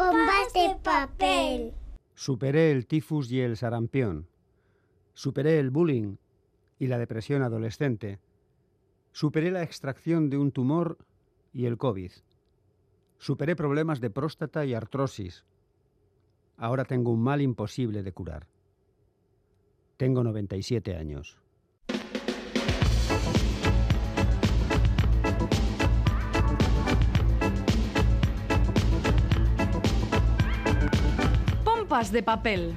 Bombas de papel. Superé el tifus y el sarampión. Superé el bullying y la depresión adolescente. Superé la extracción de un tumor y el COVID. Superé problemas de próstata y artrosis. Ahora tengo un mal imposible de curar. Tengo 97 años. Pompas de papel.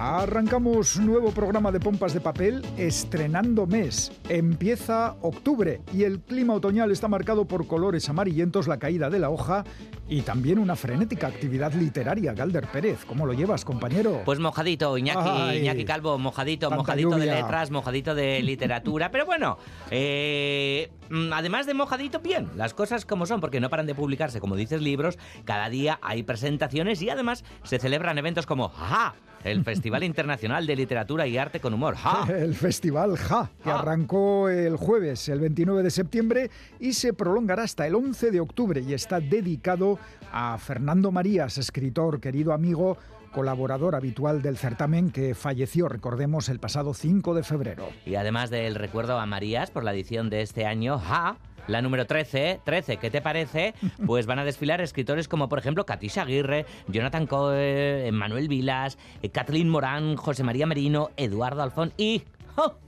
Arrancamos nuevo programa de Pompas de Papel estrenando mes. Empieza octubre y el clima otoñal está marcado por colores amarillentos, la caída de la hoja y también una frenética actividad literaria. Galder Pérez, ¿cómo lo llevas, compañero? Pues mojadito, Iñaki, Ay, Iñaki Calvo, mojadito, mojadito de letras, mojadito de literatura. Pero bueno, eh, mm, además de mojadito, bien, las cosas como son, porque no paran de publicarse, como dices, libros. Cada día hay presentaciones y además se celebran eventos como ¡Ja! El Festival Internacional de Literatura y Arte con Humor. ¡Ja! El festival Ja, que Ja. arrancó el jueves, el 29 de septiembre, y se prolongará hasta el 11 de octubre y está dedicado a Fernando Marías, escritor, querido amigo, colaborador habitual del certamen que falleció, recordemos, el pasado 5 de febrero. Y además del recuerdo a Marías por la edición de este año, ¡Ja! La número 13, 13, ¿qué te parece? Pues van a desfilar escritores como, por ejemplo, Katisha Aguirre, Jonathan Coe, Manuel Vilas, eh, Kathleen Morán, José María Merino, Eduardo Alfón y...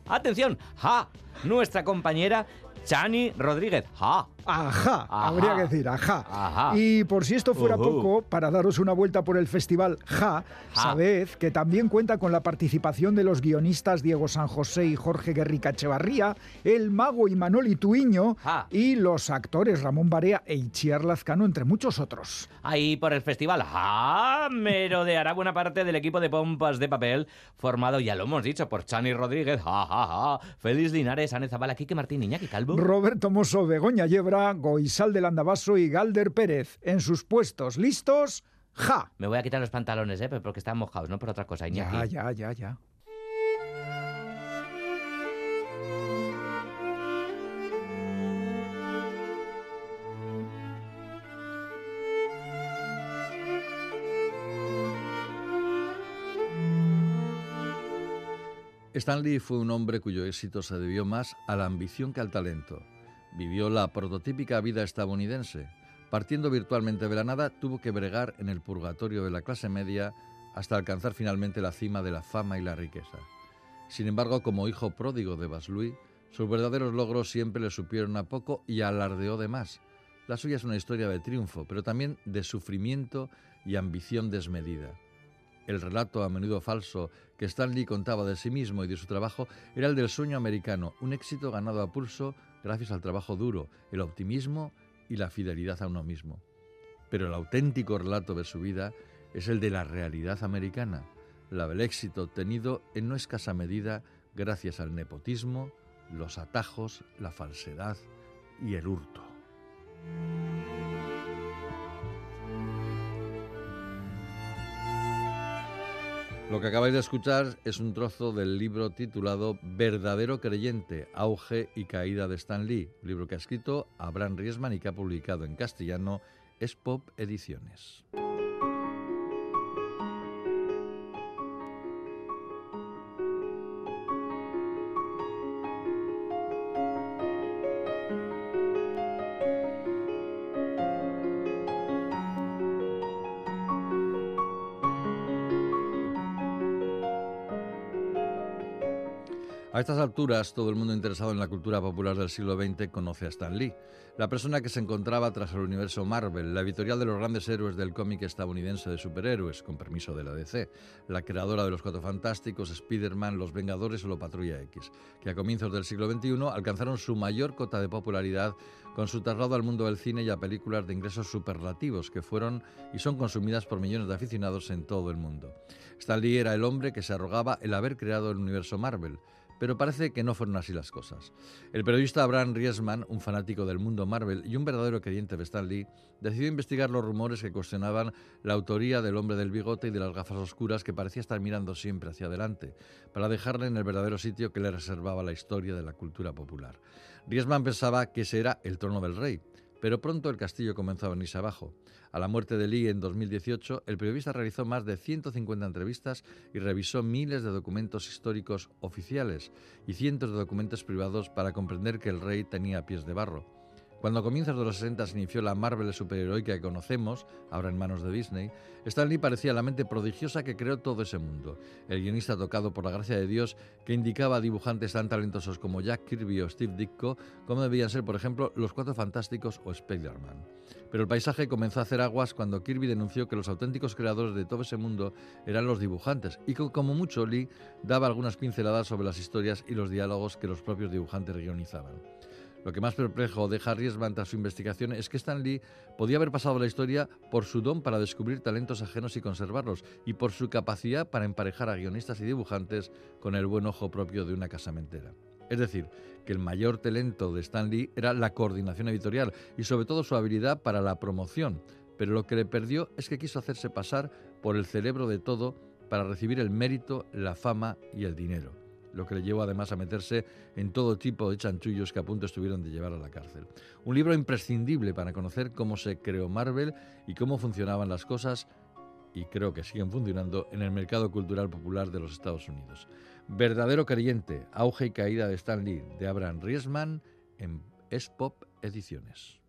¡Atención! ¡Ja! Nuestra compañera Chani Rodríguez. ¡Ja! Ajá, Ajá. habría que decir, ajá. Ajá. Y por si esto fuera poco, para daros una vuelta por el festival Ja, sabed que también cuenta con la participación de los guionistas Diego San José y Jorge Guerrica Echevarría, el mago Imanol Ituiño Ja. y los actores Ramón Barea e Itziar Lazcano, entre muchos otros. Ahí por el festival ¡Ja! merodeará buena parte del equipo de pompas de papel formado, ya lo hemos dicho, por Chani Rodríguez, ¡Ja, ja, ja! Félix Linares, Ane Zabala, Quique Martín, Iñaki Calvo. Roberto Mosso, Begoña Yebra, Goizal del Andabaso y Galder Pérez. En sus puestos, listos, Ja. Me voy a quitar los pantalones, ¿eh? Porque están mojados, no por otra cosa, Iñaki. Ya, ya, ya, ya. Stanley fue un hombre cuyo éxito se debió más a la ambición que al talento. Vivió la prototípica vida estadounidense. Partiendo virtualmente de la nada, tuvo que bregar en el purgatorio de la clase media hasta alcanzar finalmente la cima de la fama y la riqueza. Sin embargo, como hijo pródigo de Vaslui, sus verdaderos logros siempre le supieron a poco y alardeó de más. La suya es una historia de triunfo, pero también de sufrimiento y ambición desmedida. El relato a menudo falso que Stanley contaba de sí mismo y de su trabajo era el del sueño americano, un éxito ganado a pulso gracias al trabajo duro, el optimismo y la fidelidad a uno mismo. Pero el auténtico relato de su vida es el de la realidad americana, la del éxito obtenido en no escasa medida gracias al nepotismo, los atajos, la falsedad y el hurto. Lo que acabáis de escuchar es un trozo del libro titulado Verdadero creyente, auge y caída de Stan Lee, libro que ha escrito Abraham Riesman y que ha publicado en castellano Es Pop Ediciones. A estas alturas, todo el mundo interesado en la cultura popular del siglo XX conoce a Stan Lee, la persona que se encontraba tras el universo Marvel, la editorial de los grandes héroes del cómic estadounidense de superhéroes, con permiso de la DC, la creadora de los Cuatro Fantásticos, Spider-Man, Los Vengadores o la Patrulla X, que a comienzos del siglo XXI alcanzaron su mayor cota de popularidad con su traslado al mundo del cine y a películas de ingresos superlativos que fueron y son consumidas por millones de aficionados en todo el mundo. Stan Lee era el hombre que se arrogaba el haber creado el universo Marvel, pero parece que no fueron así las cosas. El periodista Abraham Riesman, un fanático del mundo Marvel y un verdadero creyente de Stan Lee, decidió investigar los rumores que cuestionaban la autoría del hombre del bigote y de las gafas oscuras que parecía estar mirando siempre hacia adelante, para dejarle en el verdadero sitio que le reservaba la historia de la cultura popular. Riesman pensaba que ese era el trono del rey, pero pronto el castillo comenzó a venirse abajo. A la muerte de Lee en 2018, el periodista realizó más de 150 entrevistas y revisó miles de documentos históricos oficiales y cientos de documentos privados para comprender que el rey tenía pies de barro. Cuando a comienzos de los 60 se inició la Marvel superheroica que conocemos, ahora en manos de Disney, Stan Lee parecía la mente prodigiosa que creó todo ese mundo. El guionista tocado por la gracia de Dios que indicaba a dibujantes tan talentosos como Jack Kirby o Steve Ditko cómo debían ser, por ejemplo, los Cuatro Fantásticos o Spider-Man. Pero el paisaje comenzó a hacer aguas cuando Kirby denunció que los auténticos creadores de todo ese mundo eran los dibujantes y que como mucho Lee daba algunas pinceladas sobre las historias y los diálogos que los propios dibujantes guionizaban. Lo que más perplejo deja Riesman tras su investigación es que Stan Lee podía haber pasado la historia por su don para descubrir talentos ajenos y conservarlos, y por su capacidad para emparejar a guionistas y dibujantes con el buen ojo propio de una casamentera. Es decir, que el mayor talento de Stan Lee era la coordinación editorial y sobre todo su habilidad para la promoción, pero lo que le perdió es que quiso hacerse pasar por el cerebro de todo para recibir el mérito, la fama y el dinero lo que le llevó además a meterse en todo tipo de chanchullos que a punto estuvieron de llevar a la cárcel. Un libro imprescindible para conocer cómo se creó Marvel y cómo funcionaban las cosas y creo que siguen funcionando en el mercado cultural popular de los Estados Unidos. Verdadero creyente, auge y caída de Stan Lee, de Abraham Riesman, en S-Pop Ediciones.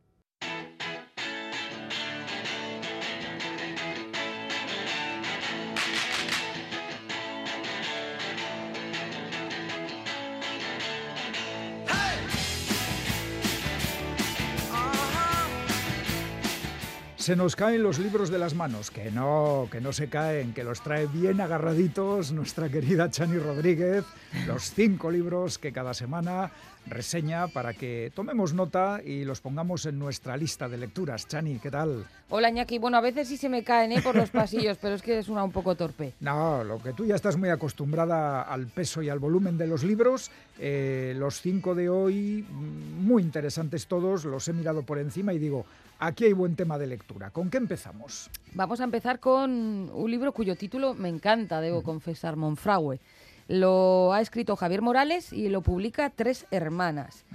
Se nos caen los libros de las manos, que no, que no se caen, que los trae bien agarraditos nuestra querida Chani Rodríguez, los cinco libros que cada semana reseña para que tomemos nota y los pongamos en nuestra lista de lecturas. Chani, ¿qué tal? Hola Ñaki, bueno, a veces sí se me caen ¿eh? por los pasillos, pero es que es una un poco torpe. No, lo que tú ya estás muy acostumbrada al peso y al volumen de los libros, eh, los cinco de hoy, mm, muy interesantes todos, los he mirado por encima y digo, Aquí hay buen tema de lectura. ¿Con qué empezamos? Vamos a empezar con un libro cuyo título me encanta, debo confesar, Monfragüe. Lo ha escrito Javier Morales y lo publica Tres Hermanas.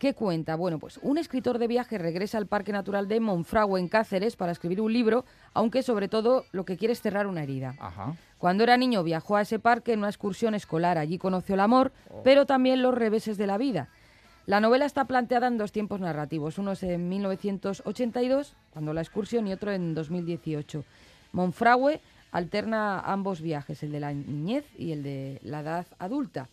¿Qué cuenta? Bueno, pues un escritor de viaje regresa al Parque Natural de Monfragüe en Cáceres para escribir un libro, aunque sobre todo lo que quiere es cerrar una herida. Cuando era niño viajó a ese parque en una excursión escolar. Allí conoció el amor, oh. pero también los reveses de la vida. La novela está planteada en dos tiempos narrativos, uno es en 1982, cuando la excursión, y otro en 2018. Monfragüe alterna ambos viajes, el de la niñez y el de la edad adulta.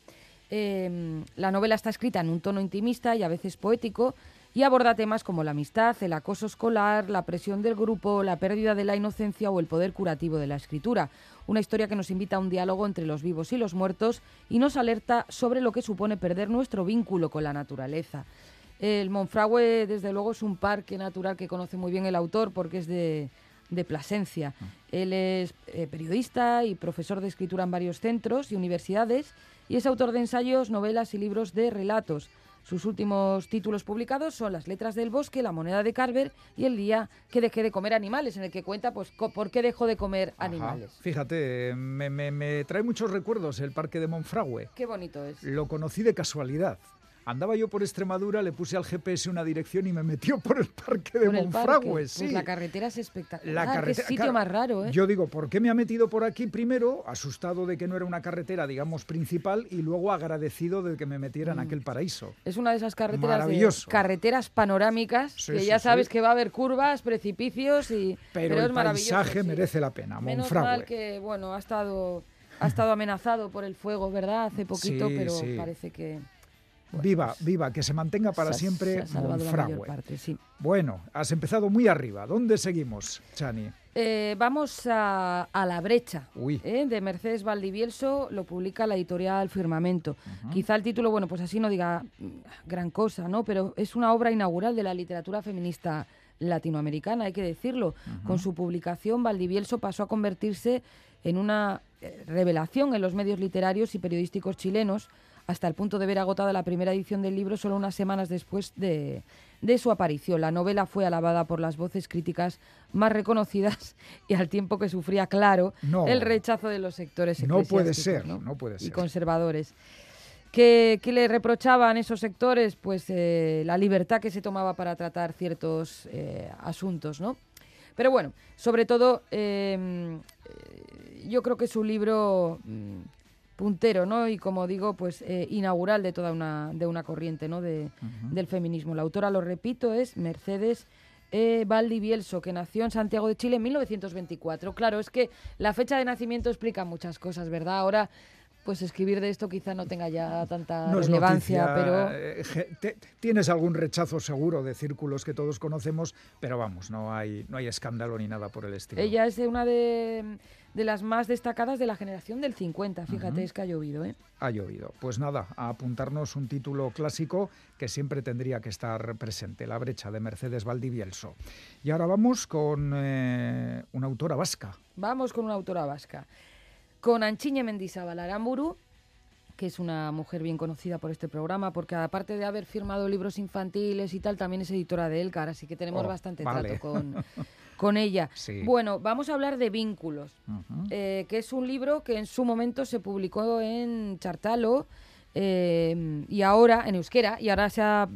Em, la novela está escrita en un tono intimista y a veces poético y aborda temas como la amistad, el acoso escolar, la presión del grupo, la pérdida de la inocencia o el poder curativo de la escritura. Una historia que nos invita a un diálogo entre los vivos y los muertos y nos alerta sobre lo que supone perder nuestro vínculo con la naturaleza. El Monfragüe, desde luego, es un parque natural que conoce muy bien el autor porque es de, Plasencia. Ah. Él es eh, periodista y profesor de escritura en varios centros y universidades y es autor de ensayos, novelas y libros de relatos. Sus últimos títulos publicados son Las letras del bosque, La moneda de Carver y El día que dejé de comer animales, en el que cuenta pues por qué dejó de comer animales. Fíjate, me, me, trae muchos recuerdos el parque de Monfragüe. Qué bonito es. Lo conocí de casualidad. Andaba yo por Extremadura, le puse al GPS una dirección y me metió por el parque de Monfragüe. Pues sí. la carretera es espectacular. Qué sitio más raro, ¿eh? Yo digo, ¿por qué me ha metido por aquí primero, asustado de que no era una carretera, digamos, principal, y luego agradecido de que me metiera en mm. aquel paraíso? Es una de esas carreteras de carreteras panorámicas que ya sabes que va a haber curvas, precipicios y pero, el paisaje merece la pena. Menos mal que bueno ha estado ha estado amenazado por el fuego, ¿verdad? Hace poquito, pero parece que viva, viva, que se mantenga para siempre Monfragüe. Bueno, has empezado muy arriba. ¿Dónde seguimos, Chani? Eh, vamos a, La Brecha, ¿eh? de Mercedes Valdivielso, lo publica la editorial Firmamento. Quizá el título, bueno, pues así no diga mm, gran cosa, ¿no? Pero es una obra inaugural de la literatura feminista latinoamericana, hay que decirlo. Con su publicación, Valdivielso pasó a convertirse en una eh, revelación en los medios literarios y periodísticos chilenos, hasta el punto de ver agotada la primera edición del libro solo unas semanas después de, de su aparición. La novela fue alabada por las voces críticas más reconocidas y al tiempo que sufría, claro, No. el rechazo de los sectores No puede ser, ¿no? no puede y ser. conservadores. ¿Qué, qué le reprochaban esos sectores? Pues eh, la libertad que se tomaba para tratar ciertos eh, asuntos, ¿no? Pero bueno, sobre todo, eh, yo creo que es un libro mm, puntero, ¿no? Y como digo, pues eh, inaugural de toda una, de una corriente, ¿no? De, Del feminismo. La autora, lo repito, es Mercedes eh, Valdivielso, que nació en Santiago de Chile en 1924. Claro, es que la fecha de nacimiento explica muchas cosas, ¿verdad? Ahora, pues escribir de esto quizá no tenga ya tanta No relevancia, noticia, pero... eh, te- tienes algún rechazo seguro de círculos que todos conocemos, pero vamos, no hay, no hay escándalo ni nada por el estilo. Ella es una de, de las más destacadas de la generación del 50, fíjate, es que ha llovido, ¿eh? Ha llovido. Pues nada, a apuntarnos un título clásico que siempre tendría que estar presente, La brecha de Mercedes Valdivielso. Y ahora vamos con eh, una autora vasca. Vamos con una autora vasca. Con Anchiñe Mendizábal Aramburu, que es una mujer bien conocida por este programa, porque aparte de haber firmado libros infantiles y tal, también es editora de Elcar, así que tenemos Oh, bastante vale. trato con, con ella. Sí. Bueno, vamos a hablar de Vínculos, eh, que es un libro que en su momento se publicó en Chartalo eh, y ahora en euskera y ahora se ha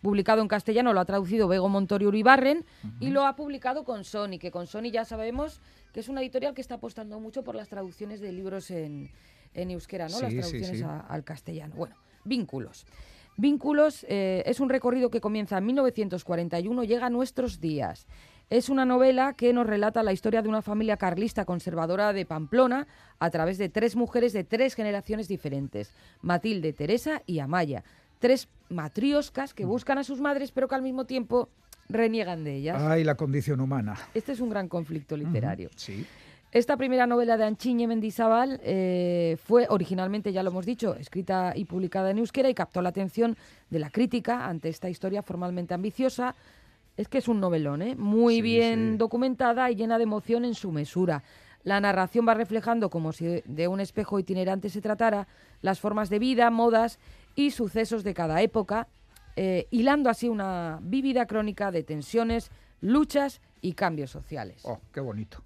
publicado en castellano, lo ha traducido Bego Montorio Uribarren y lo ha publicado con Sony, que con Sony ya sabemos que es una editorial que está apostando mucho por las traducciones de libros en, en euskera, ¿no? Sí, las sí, traducciones sí. a- al castellano. Bueno, Vínculos. Vínculos eh, es un recorrido que comienza en 1941, llega a nuestros días. Es una novela que nos relata la historia de una familia carlista conservadora de Pamplona a través de tres mujeres de tres generaciones diferentes, Matilde, Teresa y Amaya. Tres matrioscas que buscan a sus madres pero que al mismo tiempo reniegan de ellas. Ay, la condición humana. Este es un gran conflicto literario. Sí. Esta primera novela de Anchiñe Mendizábal eh, fue originalmente, ya lo hemos dicho, escrita y publicada en euskera y captó la atención de la crítica ante esta historia formalmente ambiciosa. Es que es un novelón, ¿eh? muy Sí, bien sí. documentada y llena de emoción en su mesura. La narración va reflejando, como si de un espejo itinerante se tratara, las formas de vida, modas y sucesos de cada época, eh, hilando así una vívida crónica de tensiones, luchas y cambios sociales. Oh, qué bonito.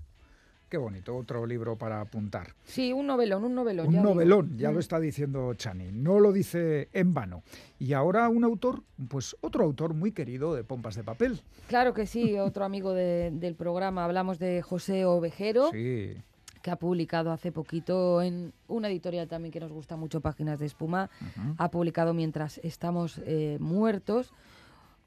Qué bonito. Otro libro para apuntar. Sí, un novelón, un novelón. Un ya digo. novelón, ya Mm. lo está diciendo Chani. No lo dice en vano. Y ahora un autor, pues otro autor muy querido de Pompas de Papel. Claro que sí, otro amigo de- del programa. Hablamos de José Ovejero, Sí. Que ha publicado hace poquito en una editorial también que nos gusta mucho, Páginas de Espuma. Ha publicado Mientras estamos eh, muertos.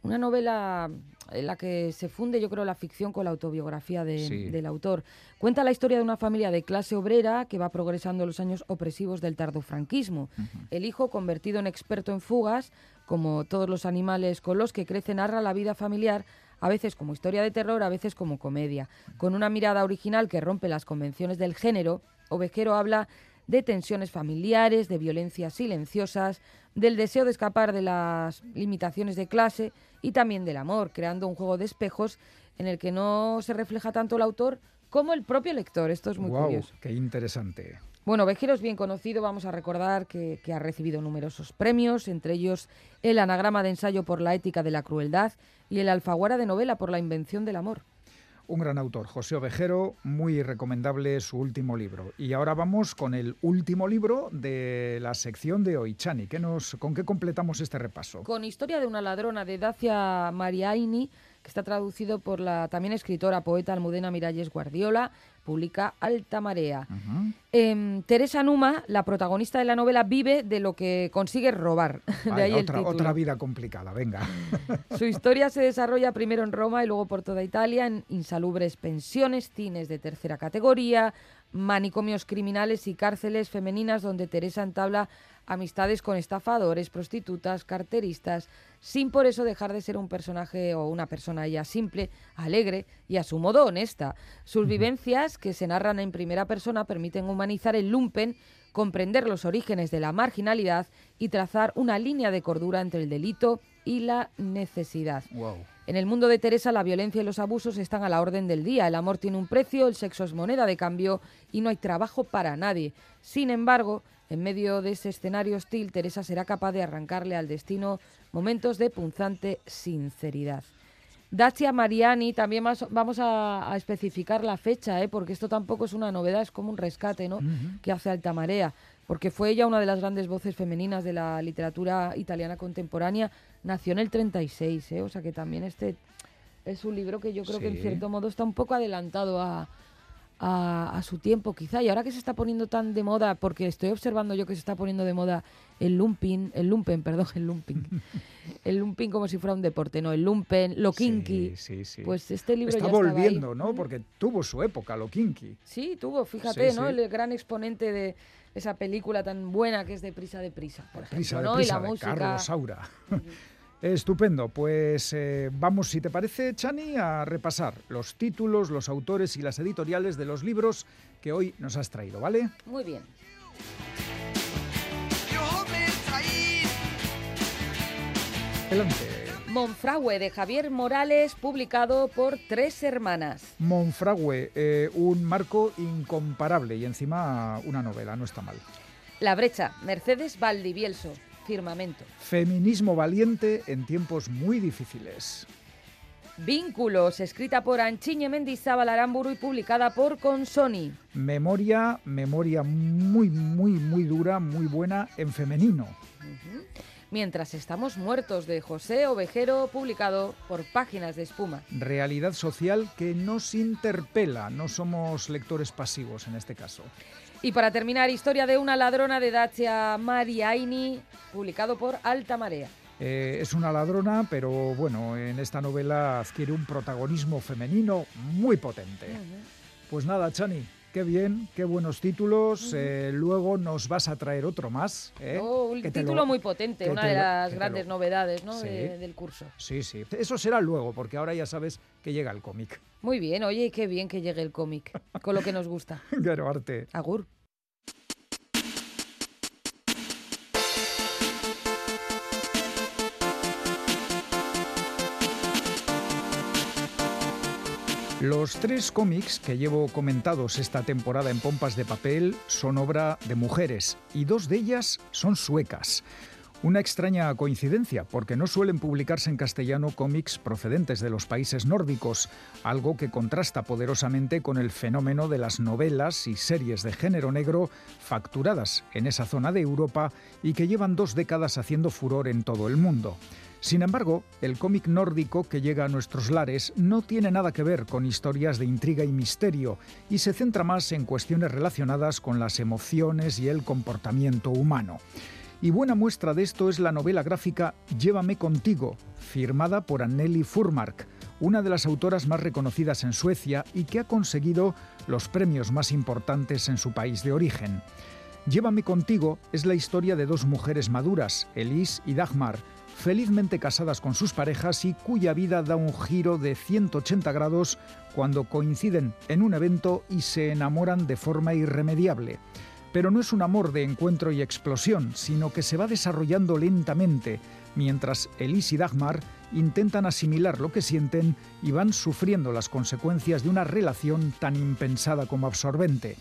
Una novela en la que se funde, yo creo, la ficción con la autobiografía de- Sí. del autor. Cuenta la historia de una familia de clase obrera que va progresando en los años opresivos del tardofranquismo. El hijo, convertido en experto en fugas, como todos los animales con los que crece, narra la vida familiar, a veces como historia de terror, a veces como comedia. Con una mirada original que rompe las convenciones del género, Ovejero habla de tensiones familiares, de violencias silenciosas, del deseo de escapar de las limitaciones de clase y también del amor, creando un juego de espejos en el que no se refleja tanto el autor como el propio lector. Esto es muy curioso. qué interesante. Bueno, Ovejero es bien conocido, vamos a recordar que, que ha recibido numerosos premios, entre ellos el anagrama de ensayo por la ética de la crueldad y el alfaguara de novela por la invención del amor. Un gran autor, José Ovejero, muy recomendable su último libro. Y ahora vamos con el último libro de la sección de hoy. Chani, ¿qué nos, ¿con qué completamos este repaso? Con Historia de una ladrona de Dacia Mariaini, que está traducido por la también escritora, poeta Almudena Miralles Guardiola, publica Alta Marea. Em, Teresa Numa, la protagonista de la novela, vive de lo que consigue robar. de ahí el otra, título. otra vida complicada, venga. Su historia se desarrolla primero en Roma y luego por toda Italia, en insalubres pensiones, cines de tercera categoría, manicomios criminales y cárceles femeninas donde Teresa entabla amistades con estafadores, prostitutas, carteristas, sin por eso dejar de ser un personaje o una persona ella simple, alegre y a su modo honesta. Sus vivencias, que se narran en primera persona, permiten humanizar el lumpen, comprender los orígenes de la marginalidad y trazar una línea de cordura entre el delito y la necesidad. Wow. En el mundo de Teresa la violencia y los abusos están a la orden del día. El amor tiene un precio, el sexo es moneda de cambio y no hay trabajo para nadie. Sin embargo, en medio de ese escenario hostil, Teresa será capaz de arrancarle al destino momentos de punzante sinceridad. Dacia Mariani, también más- vamos a, a especificar la fecha, ¿eh? porque esto tampoco es una novedad, es como un rescate ¿no? que hace Alta Marea, porque fue ella una de las grandes voces femeninas de la literatura italiana contemporánea, nació en el 36, ¿eh? o sea que también este es un libro que yo creo que en cierto modo está un poco adelantado a, a, a su tiempo quizá, y ahora que se está poniendo tan de moda, porque estoy observando yo que se está poniendo de moda el lumping, el lumpen, perdón, el lumping, el lumping como si fuera un deporte, no, el lumpen, lo kinky, Sí, sí, sí. pues este libro Está ya ahí. volviendo, ¿no? Porque tuvo su época, lo kinky. Sí, tuvo, fíjate, ¿no? El gran exponente de esa película tan buena que es de Prisa de Prisa, por ejemplo, Prisa de ¿no? prisa y la de música. Carlos Saura. Estupendo, pues eh, vamos, si te parece, Chani, a repasar los títulos, los autores y las editoriales de los libros que hoy nos has traído, ¿vale? Muy bien. Adelante. Monfragüe de Javier Morales, publicado por Tres Hermanas. Monfragüe, eh, un marco incomparable y encima una novela, no está mal. La brecha, Mercedes Valdivielso, Firmamento. Feminismo valiente en tiempos muy difíciles. Vínculos, escrita por Anchiñe Mendizábal Aramburu y publicada por Consoni. Memoria, memoria muy, muy, muy dura, muy buena en femenino. Mientras estamos muertos de José Ovejero, publicado por Páginas de Espuma. Realidad social que nos interpela, no somos lectores pasivos en este caso. Y para terminar, Historia de una ladrona de Dacia Mariaini, publicado por Alta Marea. Eh, es una ladrona, pero bueno, en esta novela adquiere un protagonismo femenino muy potente. Pues nada, Chani, qué bien, qué buenos títulos. eh, luego nos vas a traer otro más. ¿eh? Oh, un Que título lo- muy potente, una de lo- las grandes lo- novedades ¿no? Sí. de- del curso. Sí, sí. Eso será luego, porque ahora ya sabes que llega el cómic. Muy bien, oye, qué bien que llegue el cómic, con lo que nos gusta. Claro, arte. Agur. Los tres cómics que llevo comentados esta temporada en Pompas de Papel son obra de mujeres y dos de ellas son suecas. Una extraña coincidencia, porque no suelen publicarse en castellano cómics procedentes de los países nórdicos, algo que contrasta poderosamente con el fenómeno de las novelas y series de género negro facturadas en esa zona de Europa y que llevan dos décadas haciendo furor en todo el mundo. Sin embargo, el cómic nórdico que llega a nuestros lares no tiene nada que ver con historias de intriga y misterio y se centra más en cuestiones relacionadas con las emociones y el comportamiento humano. Y buena muestra de esto es la novela gráfica Llévame contigo, firmada por Anneli Furmark, una de las autoras más reconocidas en Suecia y que ha conseguido los premios más importantes en su país de origen. Llévame contigo es la historia de dos mujeres maduras, Elise y Dagmar, felizmente casadas con sus parejas y cuya vida da un giro de 180 grados cuando coinciden en un evento y se enamoran de forma irremediable. Pero no es un amor de encuentro y explosión, sino que se va desarrollando lentamente, mientras Elise y Dagmar intentan asimilar lo que sienten y van sufriendo las consecuencias de una relación tan impensada como absorbente.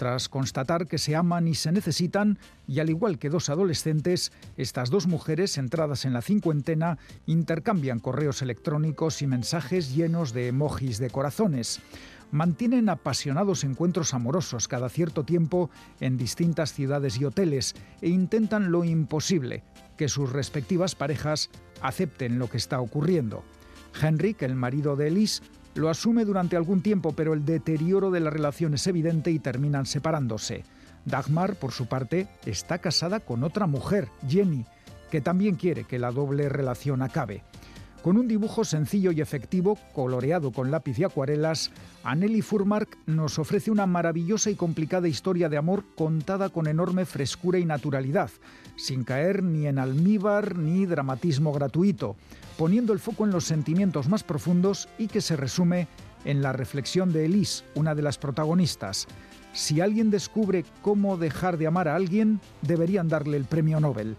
Tras constatar que se aman y se necesitan, y al igual que dos adolescentes, estas dos mujeres, entradas en la cincuentena, intercambian correos electrónicos y mensajes llenos de emojis de corazones. Mantienen apasionados encuentros amorosos cada cierto tiempo en distintas ciudades y hoteles e intentan lo imposible, que sus respectivas parejas acepten lo que está ocurriendo. Henrik, el marido de Elise, lo asume durante algún tiempo, pero el deterioro de la relación es evidente y terminan separándose. Dagmar, por su parte, está casada con otra mujer, Jenny, que también quiere que la doble relación acabe. Con un dibujo sencillo y efectivo, coloreado con lápiz y acuarelas, Anneli Furmark nos ofrece una maravillosa y complicada historia de amor contada con enorme frescura y naturalidad, sin caer ni en almíbar ni dramatismo gratuito, poniendo el foco en los sentimientos más profundos y que se resume en la reflexión de Elise, una de las protagonistas. Si alguien descubre cómo dejar de amar a alguien, deberían darle el premio Nobel.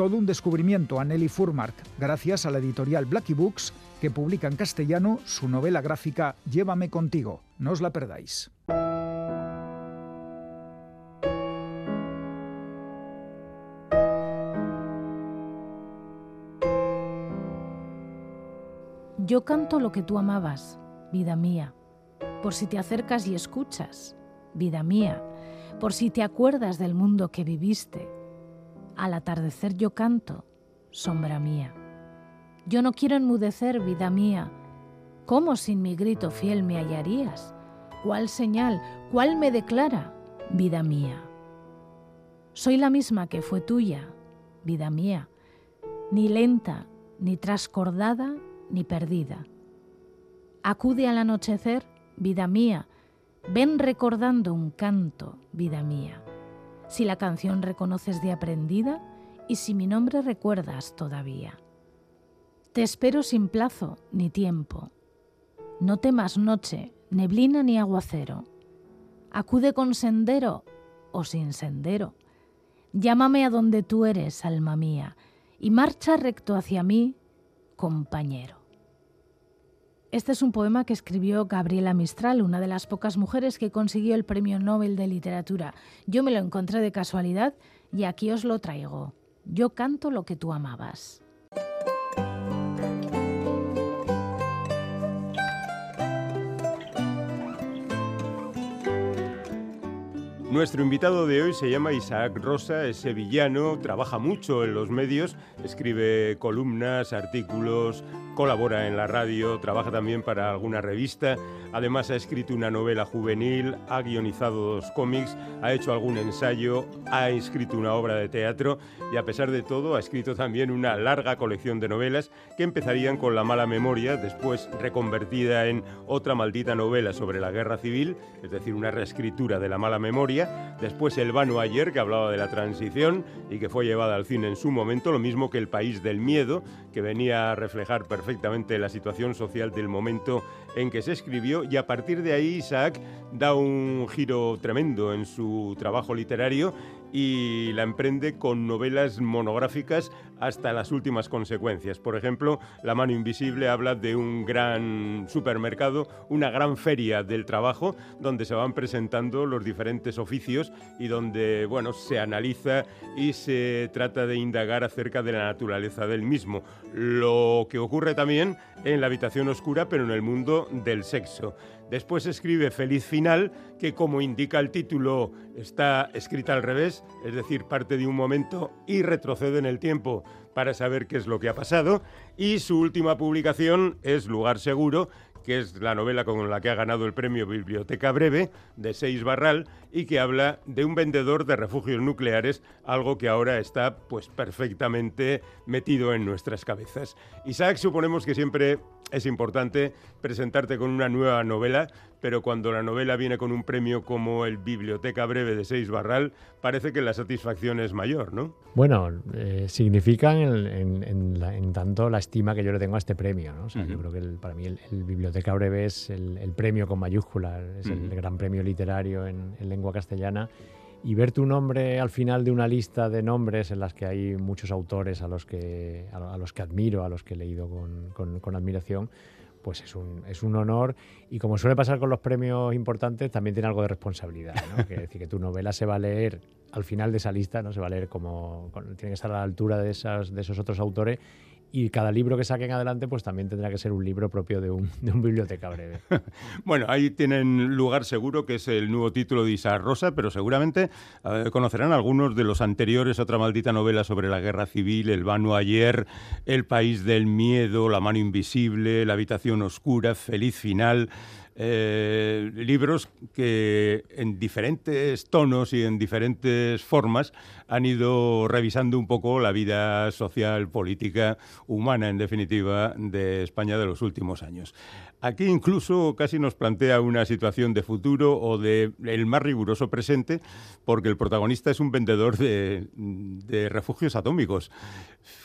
Todo un descubrimiento a Nelly Furmark, gracias a la editorial Blackie Books, que publica en castellano su novela gráfica Llévame contigo. No os la perdáis. Yo canto lo que tú amabas, vida mía, por si te acercas y escuchas, vida mía, por si te acuerdas del mundo que viviste. Al atardecer yo canto, sombra mía. Yo no quiero enmudecer, vida mía. ¿Cómo sin mi grito fiel me hallarías? ¿Cuál señal, cuál me declara, vida mía? Soy la misma que fue tuya, vida mía, ni lenta, ni trascordada, ni perdida. Acude al anochecer, vida mía, ven recordando un canto, vida mía. Si la canción reconoces de aprendida y si mi nombre recuerdas todavía. Te espero sin plazo ni tiempo. No temas noche, neblina ni aguacero. Acude con sendero o sin sendero. Llámame a donde tú eres, alma mía, y marcha recto hacia mí, compañero. Este es un poema que escribió Gabriela Mistral, una de las pocas mujeres que consiguió el Premio Nobel de Literatura. Yo me lo encontré de casualidad y aquí os lo traigo. Yo canto lo que tú amabas. Nuestro invitado de hoy se llama Isaac Rosa, es sevillano, trabaja mucho en los medios, escribe columnas, artículos, colabora en la radio, trabaja también para alguna revista, además ha escrito una novela juvenil, ha guionizado dos cómics, ha hecho algún ensayo, ha escrito una obra de teatro y a pesar de todo ha escrito también una larga colección de novelas que empezarían con La mala memoria, después reconvertida en otra maldita novela sobre la guerra civil, es decir, una reescritura de La mala memoria, después El Vano ayer, que hablaba de la transición y que fue llevada al cine en su momento, lo mismo que El País del Miedo, que venía a reflejar perfectamente la situación social del momento en que se escribió, y a partir de ahí Isaac da un giro tremendo en su trabajo literario y la emprende con novelas monográficas hasta las últimas consecuencias. Por ejemplo, La mano invisible habla de un gran supermercado, una gran feria del trabajo, donde se van presentando los diferentes oficios y donde, bueno, se analiza y se trata de indagar acerca de la naturaleza del mismo. Lo que ocurre también en la habitación oscura, pero en el mundo del sexo. Después escribe Feliz Final, que como indica el título está escrita al revés, es decir, parte de un momento y retrocede en el tiempo para saber qué es lo que ha pasado. Y su última publicación es Lugar Seguro, que es la novela con la que ha ganado el premio Biblioteca Breve de Seis Barral y que habla de un vendedor de refugios nucleares, algo que ahora está pues perfectamente metido en nuestras cabezas. Isaac, suponemos que siempre es importante presentarte con una nueva novela, pero cuando la novela viene con un premio como el Biblioteca Breve de Seis Barral, parece que la satisfacción es mayor, ¿no? Bueno, eh, significan en, tanto la estima que yo le tengo a este premio, ¿no? Yo creo que para mí el, Biblioteca Breve es el, premio con mayúscula, es el gran premio literario en, lengua castellana y ver tu nombre al final de una lista de nombres en las que hay muchos autores a los que, a, los que admiro, a los que he leído con, con, admiración, pues es un, es un honor y como suele pasar con los premios importantes, también tiene algo de responsabilidad, ¿no? que decir que tu novela se va a leer al final de esa lista, no se va a leer como, tiene que estar a la altura de, esas, de esos otros autores y cada libro que saquen adelante pues también tendrá que ser un libro propio de un, de biblioteca breve. bueno, ahí tienen lugar seguro que es el nuevo título de Isa Rosa, pero seguramente eh, conocerán algunos de los anteriores, otra maldita novela sobre la guerra civil, El vano ayer, El país del miedo, La mano invisible, La habitación oscura, Feliz final. Eh, libros que en diferentes tonos y en diferentes formas han ido revisando un poco la vida social, política, humana, en definitiva, de España de los últimos años. Aquí incluso casi nos plantea una situación de futuro o de el más riguroso presente, porque el protagonista es un vendedor de, refugios atómicos.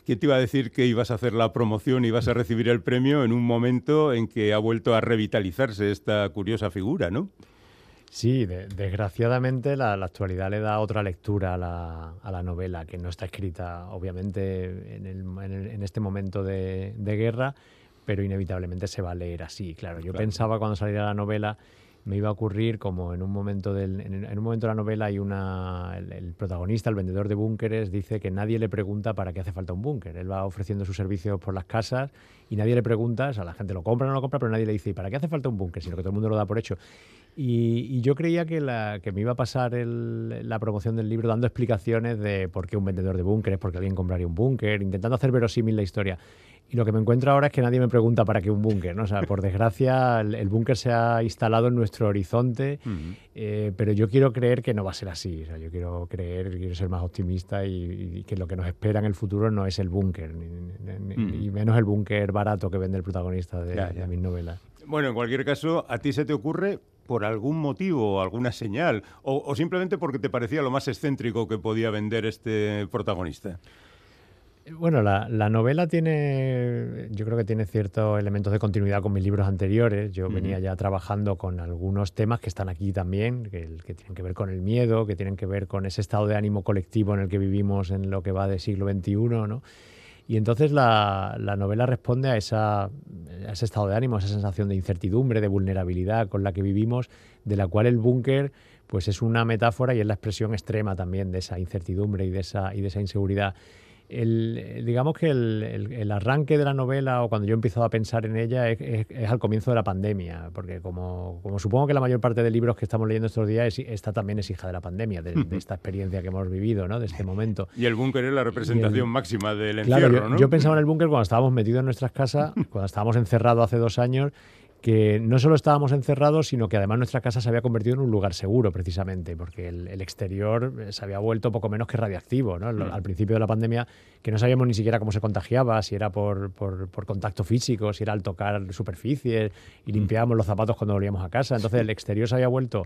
¿Quién te iba a decir que ibas a hacer la promoción y vas a recibir el premio en un momento en que ha vuelto a revitalizarse esta curiosa figura, no? Sí, desgraciadamente la, actualidad le da otra lectura a la, a la, novela, que no está escrita obviamente en, en, este momento de, de, guerra, pero inevitablemente se va a leer así. Claro, yo pensaba cuando saliera la novela me iba a ocurrir como en un momento del, en, un momento de la novela hay una el, protagonista, el vendedor de búnkeres, dice que nadie le pregunta para qué hace falta un búnker. Él va ofreciendo sus servicios por las casas y nadie le pregunta, o sea, la gente lo compra o no lo compra, pero nadie le dice, ¿y para qué hace falta un búnker? Sino que todo el mundo lo da por hecho. Y, yo creía que, la, que me iba a pasar la promoción del libro dando explicaciones de por qué un vendedor de búnkeres, por qué alguien compraría un búnker, intentando hacer verosímil la historia. Y lo que me encuentro ahora es que nadie me pregunta para qué un búnker, ¿no? O sea, por desgracia, el, búnker se ha instalado en nuestro horizonte, eh, pero yo quiero creer que no va a ser así. O sea, yo quiero creer, quiero ser más optimista y, que lo que nos espera en el futuro no es el búnker, ni, menos el búnker barato que vende el protagonista de, de mis novelas. Bueno, en cualquier caso, ¿a ti se te ocurre por algún motivo, alguna señal, o, simplemente porque te parecía lo más excéntrico que podía vender este protagonista? Bueno, la, novela tiene, yo creo que tiene ciertos elementos de continuidad con mis libros anteriores. Yo venía ya trabajando con algunos temas que están aquí también, que, que, tienen que ver con el miedo, que tienen que ver con ese estado de ánimo colectivo en el que vivimos en lo que va del siglo XXI, ¿no? Y entonces la, novela responde a, esa, ese estado de ánimo, a esa sensación de incertidumbre, de vulnerabilidad con la que vivimos, de la cual el búnker pues es una metáfora y es la expresión extrema también de esa incertidumbre y de esa, y de esa inseguridad el, digamos que el, arranque de la novela o cuando yo he empezado a pensar en ella es, al comienzo de la pandemia, porque como, supongo que la mayor parte de libros que estamos leyendo estos días, esta también es hija de la pandemia, de, esta experiencia que hemos vivido, ¿no? de este momento. Y el búnker es la representación máxima del encierro, yo, yo pensaba en el búnker cuando estábamos metidos en nuestras casas, cuando estábamos encerrados hace dos años que no solo estábamos encerrados, sino que además nuestra casa se había convertido en un lugar seguro, precisamente, porque el, exterior eh, se había vuelto poco menos que radiactivo. ¿no? Mm. Al principio de la pandemia, que no sabíamos ni siquiera cómo se contagiaba, si era por, por, contacto físico, si era al tocar superficies, y mm. limpiábamos los zapatos cuando volvíamos a casa. Entonces el exterior se había vuelto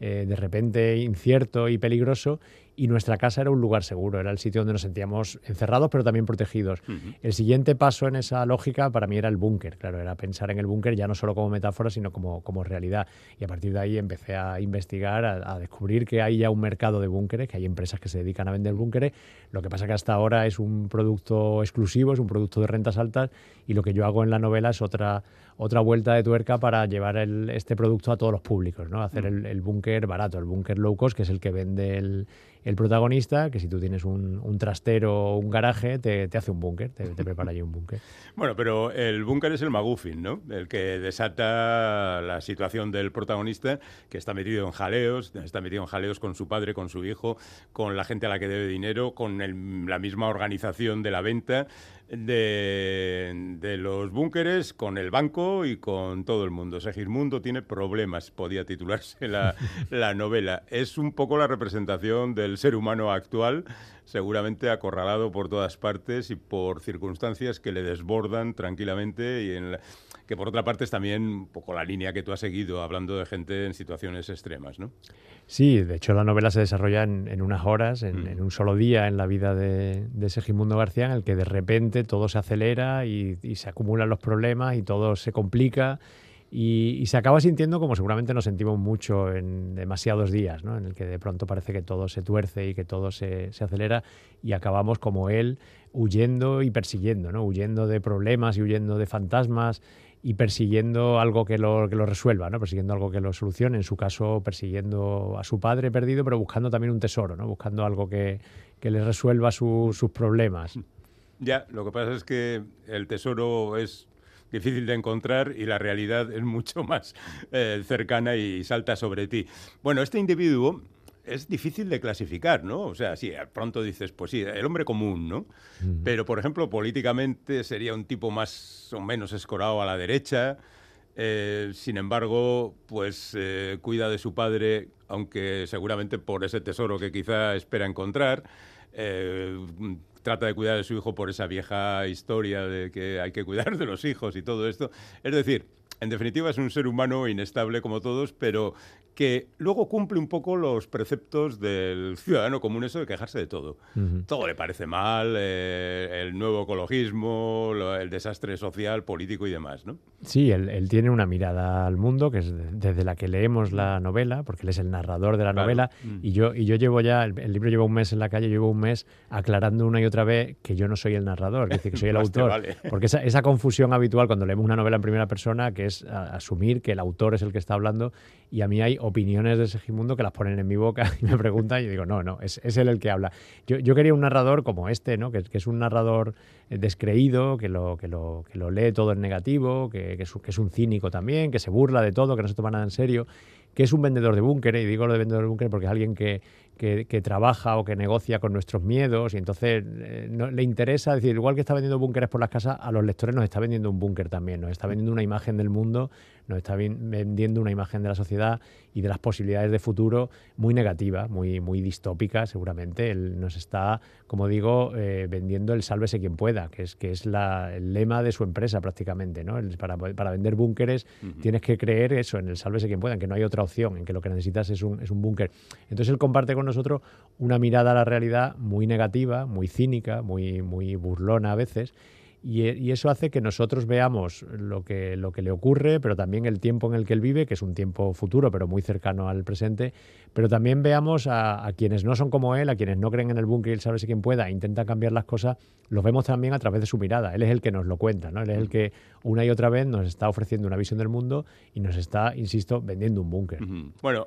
eh, de repente incierto y peligroso y nuestra casa era un lugar seguro, era el sitio donde nos sentíamos encerrados pero también protegidos. El siguiente paso en esa lógica para mí era el búnker, claro, era pensar en el búnker ya no solo como metáfora sino como, como realidad. Y a partir de ahí empecé a investigar, a, descubrir que hay ya un mercado de búnkeres, que hay empresas que se dedican a vender búnkeres, lo que pasa que hasta ahora es un producto exclusivo, es un producto de rentas altas y lo que yo hago en la novela es otra, otra vuelta de tuerca para llevar este producto a todos los públicos, ¿no? hacer el, el búnker barato, el búnker low cost, que es el que vende el el protagonista, que si tú tienes un, trastero o un garaje, te, hace un búnker, te, prepara allí un búnker. Bueno, pero el búnker es el McGuffin, ¿no? El que desata la situación del protagonista, que está metido en jaleos, está metido en jaleos con su padre, con su hijo, con la gente a la que debe dinero, con la misma organización de la venta de, los búnkeres con el banco y con todo el mundo. Segismundo tiene problemas, podía titularse la, la novela. Es un poco la representación del ser humano actual, seguramente acorralado por todas partes y por circunstancias que le desbordan tranquilamente y en que por otra parte es también un poco la línea que tú has seguido hablando de gente en situaciones extremas, ¿no? Sí, de hecho la novela se desarrolla en, unas horas, mm. en, un solo día en la vida de, de Segismundo García, en el que de repente todo se acelera y, se acumulan los problemas y todo se complica. Y, se acaba sintiendo como seguramente nos sentimos mucho en demasiados días, ¿no? en el que de pronto parece que todo se tuerce y que todo se, acelera y acabamos como él huyendo y persiguiendo, ¿no? huyendo de problemas y huyendo de fantasmas y persiguiendo algo que lo, que lo resuelva, ¿no? persiguiendo algo que lo solucione, en su caso persiguiendo a su padre perdido, pero buscando también un tesoro, ¿no? buscando algo que, que le resuelva sus problemas. Ya, lo que pasa es que el tesoro es difícil de encontrar y la realidad es mucho más eh, cercana y salta sobre ti. Bueno, este individuo es difícil de clasificar, ¿no? O sea, sí, pronto dices, pues sí, el hombre común, ¿no? Pero, por ejemplo, políticamente sería un tipo más o menos escorado a la derecha. Eh, sin embargo, pues eh, cuida de su padre, aunque seguramente por ese tesoro que quizá espera encontrar. Eh, trata de cuidar de su hijo por esa vieja historia de que hay que cuidar de los hijos y todo esto. Es decir, en definitiva es un ser humano inestable como todos, pero que luego cumple un poco los preceptos del ciudadano común, eso de quejarse de todo. Todo le parece mal, eh, el nuevo ecologismo, el desastre social, político y demás, ¿no? Sí, él, tiene una mirada al mundo que es desde la que leemos la novela, porque él es el narrador de la novela, mm. y, yo, y yo llevo ya, el, libro lleva un mes en la calle, llevo un mes aclarando una y otra vez que yo no soy el narrador, es decir, que soy el autor. Porque esa, esa, confusión habitual cuando leemos una novela en primera persona, que es asumir que el autor es el que está hablando, y a mí hay opiniones de Segimundo que las ponen en mi boca y me preguntan y digo, no, no, es, es él el que habla. Yo, yo, quería un narrador como este, ¿no? que, que es un narrador eh, descreído, que lo, que lo, que lo lee todo en negativo, que, que, es, que es un cínico también, que se burla de todo, que no se toma nada en serio que es un vendedor de búnkeres, y digo lo de vendedor de búnkeres porque es alguien que, que, trabaja o que negocia con nuestros miedos y entonces eh, no, le interesa, decir, igual que está vendiendo búnkeres por las casas, a los lectores nos está vendiendo un búnker también, nos está vendiendo una imagen del mundo, nos está vendiendo una imagen de la sociedad y de las posibilidades de futuro muy negativa, muy, muy distópica seguramente. Él nos está, como digo, eh, vendiendo el sálvese quien pueda, que es, que es la, el lema de su empresa prácticamente. ¿no? para, para, vender búnkeres tienes que creer eso, en el sálvese quien pueda, en que no hay otra opción, en que lo que necesitas es un, es un búnker. Entonces él comparte con nosotros una mirada a la realidad muy negativa, muy cínica, muy, muy burlona a veces, y, eso hace que nosotros veamos lo que, lo que le ocurre, pero también el tiempo en el que él vive, que es un tiempo futuro, pero muy cercano al presente, pero también veamos a, quienes no son como él, a quienes no creen en el búnker y él sabe si quien pueda, e intenta cambiar las cosas, los vemos también a través de su mirada. Él es el que nos lo cuenta, ¿no? Él es el que una y otra vez nos está ofreciendo una visión del mundo y nos está, insisto, vendiendo un búnker. Bueno,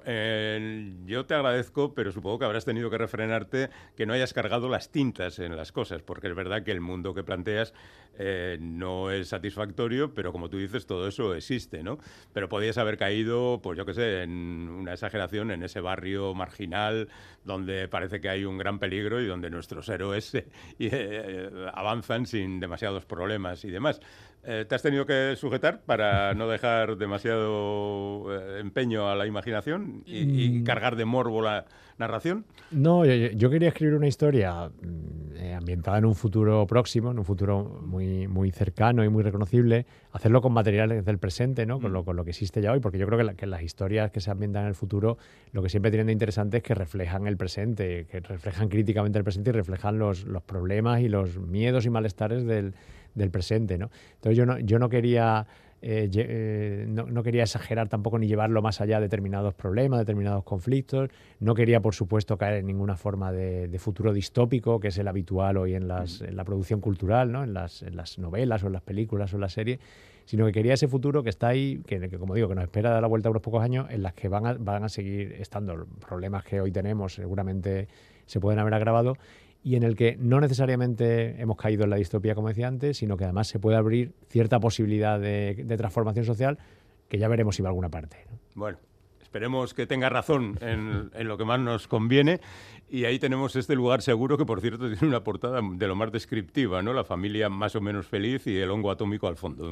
yo te agradezco, pero supongo que habrás tenido que refrenarte que no hayas cargado las tintas en las cosas, porque es verdad que el mundo que planteas eh, no es satisfactorio, pero como tú dices, todo eso existe, ¿no? Pero podías haber caído, pues yo qué sé, en una exageración, en ese barrio marginal donde parece que hay un gran peligro y donde nuestros héroes eh, avanzan sin demasiados problemas y demás. Eh, ¿Te has tenido que sujetar para no dejar demasiado eh, empeño a la imaginación y, mm. cargar de morbo la narración? No, yo, quería escribir una historia mm, eh, ambientada en un futuro próximo, en un futuro muy, muy cercano y muy reconocible, hacerlo con materiales del presente, ¿no? con, lo, mm. con lo que existe ya hoy, porque yo creo que, que, las historias que se ambientan en el futuro lo que siempre tienen de interesante es que reflejan el presente, que reflejan críticamente el presente y reflejan los, los problemas y los miedos y malestares del del presente. ¿no? Entonces yo no, yo no quería... Eh, eh, no, quería exagerar tampoco ni llevarlo más allá de determinados problemas, determinados conflictos. No quería, por supuesto, caer en ninguna forma de, futuro distópico, que es el habitual hoy en, las, en la producción cultural, ¿no? en, las, en, las, novelas o en las películas o en las series, sino que quería ese futuro que está ahí, que, como digo, que nos espera dar la vuelta a unos pocos años, en las que van a, van a seguir estando problemas que hoy tenemos, seguramente se pueden haber agravado y en el que no necesariamente hemos caído en la distopía, como decía antes, sino que además se puede abrir cierta posibilidad de, transformación social que ya veremos si va a alguna parte. Bueno, esperemos que tenga razón en, en, lo que más nos conviene. Y ahí tenemos este lugar seguro que, por cierto, tiene una portada de lo más descriptiva, ¿no? La familia más o menos feliz y el hongo atómico al fondo.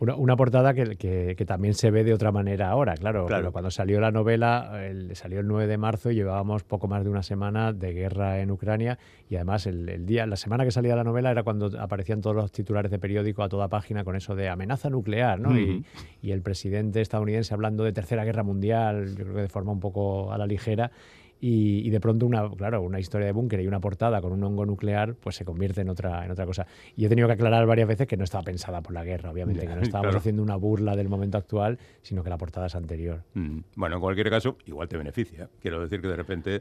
Una, portada que, que, también se ve de otra manera ahora, claro. claro. Cuando salió la novela, el, salió el 9 de marzo y llevábamos poco más de una semana de guerra en Ucrania y además el, día, la semana que salía la novela era cuando aparecían todos los titulares de periódico a toda página con eso de amenaza nuclear, ¿no? y, y el presidente estadounidense hablando de tercera guerra mundial, yo creo que de forma un poco a la ligera y, de pronto una, claro, una historia de búnker y una portada con un hongo nuclear pues se convierte en otra, en otra cosa. Y he tenido que aclarar varias veces que no estaba pensada por la guerra, obviamente, que no estábamos haciendo una burla del momento actual, sino que la portada es anterior. Mm. Bueno, en cualquier caso, igual te beneficia. Quiero decir que de repente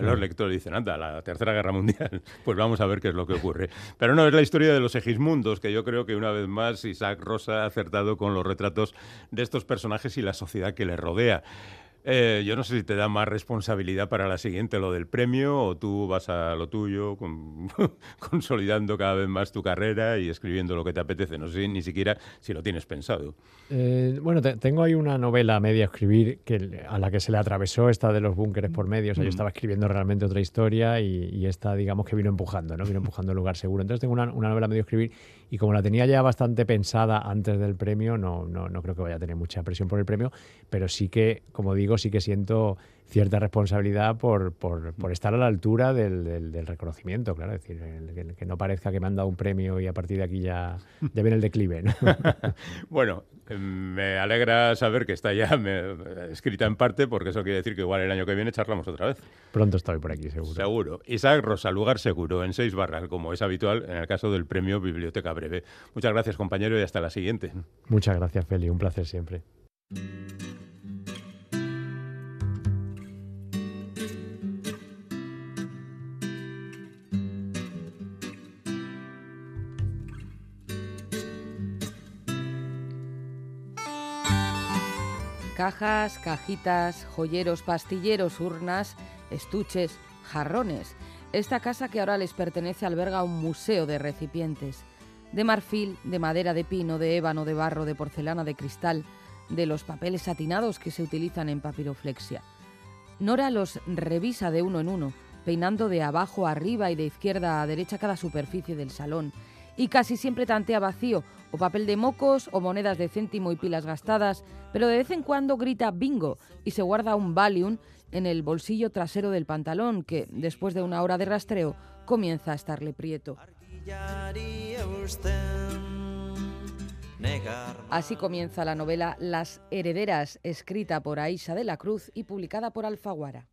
los lectores dicen, anda, la Tercera Guerra Mundial, pues vamos a ver qué es lo que ocurre. Pero no, es la historia de los Egismundos, que yo creo que una vez más Isaac Rosa ha acertado con los retratos de estos personajes y la sociedad que les rodea. Eh, yo no sé si te da más responsabilidad para la siguiente lo del premio o tú vas a lo tuyo, consolidando cada vez más tu carrera y escribiendo lo que te apetece. No sé ni siquiera si lo tienes pensado. Eh, bueno, tengo ahí una novela a media escribir que, a la que se le atravesó esta de los búnkeres por medio. O sea, yo mm. estaba escribiendo realmente otra historia y, esta, digamos, que vino empujando, ¿no? Vino empujando el lugar seguro. Entonces tengo una, una novela a medio escribir y como la tenía ya bastante pensada antes del premio, no, no, no creo que vaya a tener mucha presión por el premio, pero sí que, como digo, sí que siento cierta responsabilidad por, por, por estar a la altura del, del, reconocimiento, claro, es decir, que, no parezca que me han dado un premio y a partir de aquí ya, ya viene el declive. bueno, Me alegra saber que está ya escrita en parte, porque eso quiere decir que igual el año que viene charlamos otra vez. Pronto estoy por aquí, seguro. Seguro. Isaac Rosa, lugar seguro, en seis barras, como es habitual en el caso del premio Biblioteca Breve. Muchas gracias, compañero, y hasta la siguiente. Muchas gracias, Feli. Un placer siempre. Cajas, cajitas, joyeros, pastilleros, urnas, estuches, jarrones. Esta casa que ahora les pertenece alberga un museo de recipientes. De marfil, de madera de pino, de ébano, de barro, de porcelana, de cristal, de los papeles satinados que se utilizan en papiroflexia. Nora los revisa de uno en uno, peinando de abajo a arriba y de izquierda a derecha cada superficie del salón, y casi siempre tantea vacío, o papel de mocos, o monedas de céntimo y pilas gastadas, pero de vez en cuando grita bingo y se guarda un Valium en el bolsillo trasero del pantalón que, después de una hora de rastreo, comienza a estarle prieto. Así comienza la novela Las Herederas, escrita por Aisha de la Cruz y publicada por Alfaguara.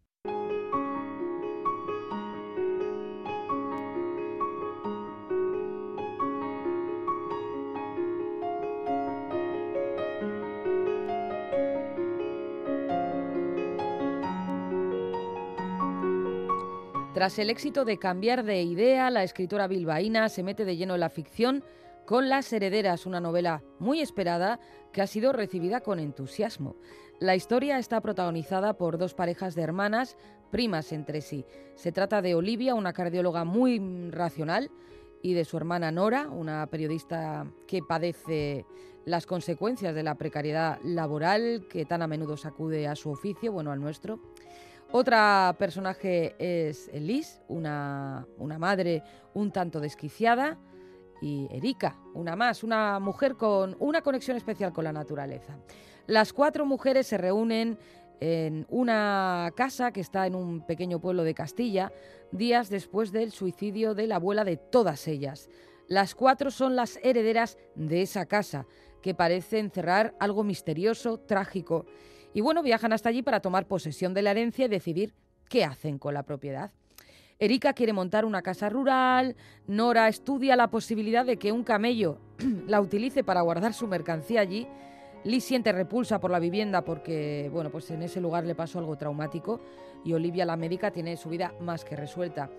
Tras el éxito de cambiar de idea, la escritora bilbaína se mete de lleno en la ficción con Las Herederas, una novela muy esperada que ha sido recibida con entusiasmo. La historia está protagonizada por dos parejas de hermanas, primas entre sí. Se trata de Olivia, una cardióloga muy racional, y de su hermana Nora, una periodista que padece las consecuencias de la precariedad laboral que tan a menudo sacude a su oficio, bueno, al nuestro. Otra personaje es Liz, una, una madre un tanto desquiciada, y Erika, una más, una mujer con una conexión especial con la naturaleza. Las cuatro mujeres se reúnen en una casa que está en un pequeño pueblo de Castilla, días después del suicidio de la abuela de todas ellas. Las cuatro son las herederas de esa casa, que parece encerrar algo misterioso, trágico y bueno, viajan hasta allí para tomar posesión de la herencia y decidir qué hacen con la propiedad. Erika quiere montar una casa rural, Nora estudia la posibilidad de que un camello la utilice para guardar su mercancía allí. Liz siente repulsa por la vivienda porque, bueno, pues en ese lugar le pasó algo traumático y Olivia, la médica, tiene su vida más que resuelta.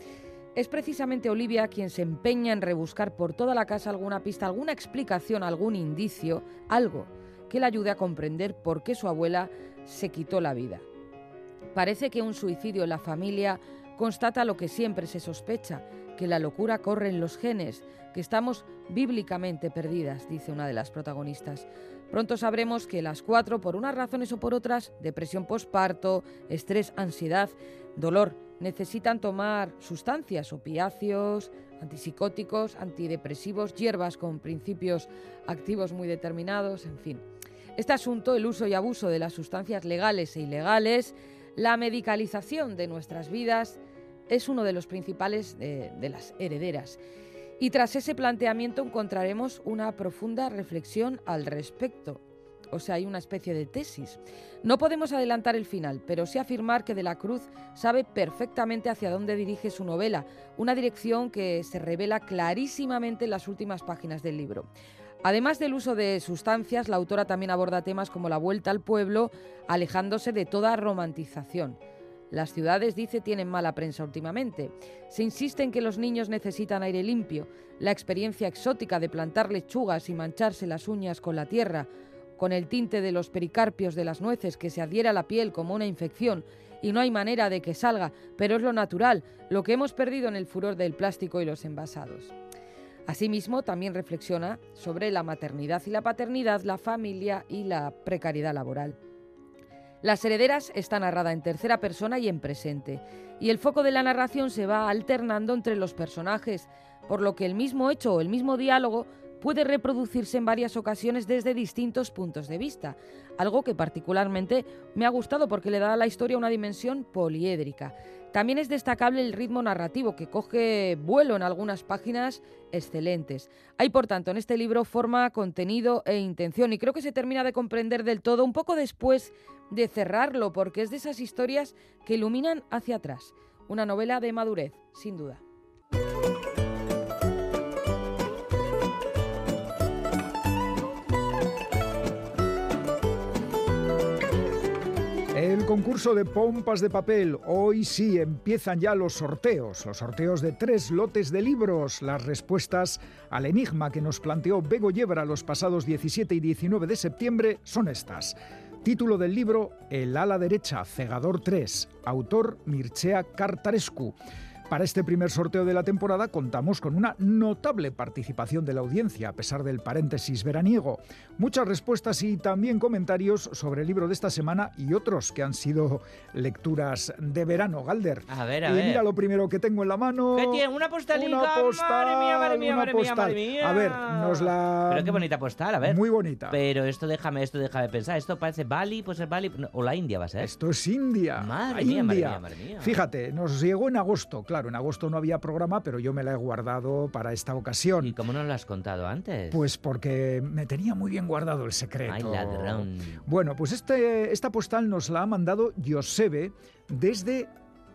Es precisamente Olivia quien se empeña en rebuscar por toda la casa alguna pista, alguna explicación, algún indicio, algo que le ayude a comprender por qué su abuela se quitó la vida. Parece que un suicidio en la familia constata lo que siempre se sospecha, que la locura corre en los genes, que estamos bíblicamente perdidas, dice una de las protagonistas. Pronto sabremos que las cuatro, por unas razones o por otras, depresión postparto, estrés, ansiedad, dolor, necesitan tomar sustancias, opiáceos, antipsicóticos, antidepresivos, hierbas con principios activos muy determinados, en fin. Este asunto, el uso y abuso de las sustancias legales e ilegales, la medicalización de nuestras vidas, es uno de los principales de, de las herederas. Y tras ese planteamiento encontraremos una profunda reflexión al respecto. O sea, hay una especie de tesis. No podemos adelantar el final, pero sí afirmar que De la Cruz sabe perfectamente hacia dónde dirige su novela, una dirección que se revela clarísimamente en las últimas páginas del libro. Además del uso de sustancias, la autora también aborda temas como la vuelta al pueblo, alejándose de toda romantización. Las ciudades, dice, tienen mala prensa últimamente. Se insiste en que los niños necesitan aire limpio, la experiencia exótica de plantar lechugas y mancharse las uñas con la tierra, con el tinte de los pericarpios de las nueces que se adhiera a la piel como una infección y no hay manera de que salga, pero es lo natural, lo que hemos perdido en el furor del plástico y los envasados. Asimismo, también reflexiona sobre la maternidad y la paternidad, la familia y la precariedad laboral. Las herederas está narrada en tercera persona y en presente, y el foco de la narración se va alternando entre los personajes, por lo que el mismo hecho o el mismo diálogo puede reproducirse en varias ocasiones desde distintos puntos de vista, algo que particularmente me ha gustado porque le da a la historia una dimensión poliédrica. También es destacable el ritmo narrativo, que coge vuelo en algunas páginas excelentes. Hay, por tanto, en este libro forma, contenido e intención, y creo que se termina de comprender del todo un poco después de cerrarlo, porque es de esas historias que iluminan hacia atrás. Una novela de madurez, sin duda. Concurso de pompas de papel. Hoy sí empiezan ya los sorteos. Los sorteos de tres lotes de libros. Las respuestas al enigma que nos planteó Bego Yebra los pasados 17 y 19 de septiembre son estas. Título del libro El ala derecha, Cegador 3. Autor Mircea Cartarescu. Para este primer sorteo de la temporada contamos con una notable participación de la audiencia, a pesar del paréntesis veraniego. Muchas respuestas y también comentarios sobre el libro de esta semana y otros que han sido lecturas de verano, Galder. A ver, a y ver. mira lo primero que tengo en la mano. ¿Qué tiene? ¿Una postalica? Una postal, Madre mía, madre mía, una madre mía, madre mía. A ver, nos la... Pero qué bonita postal, a ver. Muy bonita. Pero esto déjame, esto déjame pensar. Esto parece Bali, puede ser Bali no, o la India va a ser. Esto es India. Madre la mía, madre India. mía, madre mía. Fíjate, nos llegó en agosto. Claro, en agosto no había programa, pero yo me la he guardado para esta ocasión. ¿Y cómo no lo has contado antes? Pues porque me tenía muy bien guardado el secreto. Ay, ladrón. Bueno, pues este, esta postal nos la ha mandado Yosebe desde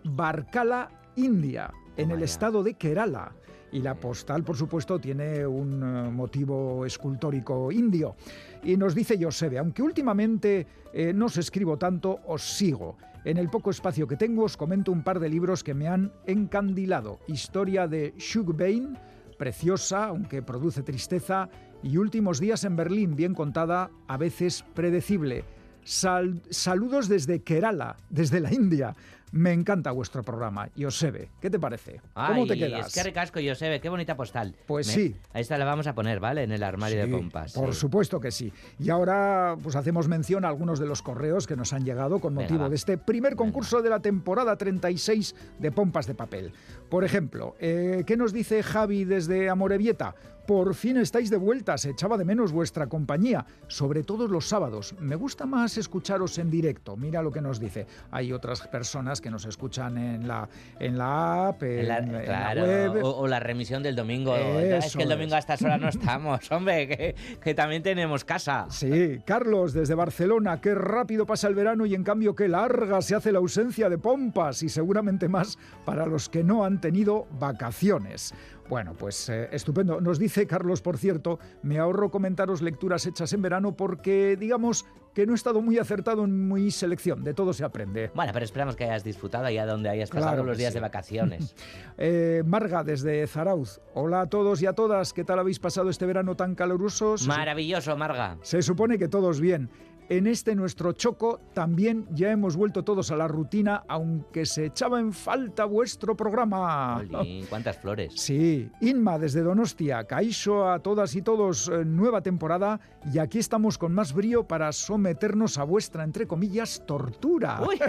Barkala, India, en Toma el ya. estado de Kerala. Y la postal, por supuesto, tiene un eh, motivo escultórico indio. Y nos dice Yosebe, aunque últimamente eh, no os escribo tanto, os sigo. En el poco espacio que tengo os comento un par de libros que me han encandilado. Historia de Shug Bain, preciosa, aunque produce tristeza, y Últimos días en Berlín, bien contada, a veces predecible. Sal- saludos desde Kerala, desde la India. Me encanta vuestro programa, Yosebe. ¿Qué te parece? ¿Cómo Ay, te quedas? Es que ricasco, Josebe, qué bonita postal. Pues Me- sí. A esta la vamos a poner, ¿vale? En el armario de Sí, pompas. Por sí. supuesto que sí. Y ahora pues hacemos mención a algunos de los correos que nos han llegado con motivo de este primer concurso de la temporada 36 de Pompas de Papel. Por ejemplo, eh, ¿qué nos dice Javi desde Amorebieta? Por fin estáis de vuelta, se echaba de menos vuestra compañía, sobre todo los sábados. Me gusta más escucharos en directo. Mira lo que nos dice. Hay otras personas que nos escuchan en la, en la app, en, En la- en la claro, web. o, o la remisión del domingo. es Eso que el domingo a es. estas horas no estamos, hombre, que, que también tenemos casa. Sí, Carlos, desde Barcelona, qué rápido pasa el verano y en cambio qué larga se hace la ausencia de pompas y seguramente más para los que no han tenido vacaciones. Bueno, pues eh, estupendo. Nos dice Carlos, por cierto, me ahorro comentaros lecturas hechas en verano porque, digamos, que no he estado muy acertado en mi selección. De todo se aprende. Bueno, pero esperamos que hayas disfrutado allá donde hayas pasado los días sí. de vacaciones. Eh, Marga, desde Zarauz. Hola a todos y a todas. ¿Qué tal habéis pasado este verano tan caluroso? Maravilloso, Marga. Se supone que todos bien. En este nuestro choco también ya hemos vuelto todos a la rutina, aunque se echaba en falta vuestro programa. Cuántas flores. Sí, Inma desde Donostia, Caixo a todas y todos, eh, nueva temporada y aquí estamos con más brío para someternos a vuestra, entre comillas, tortura. Uy,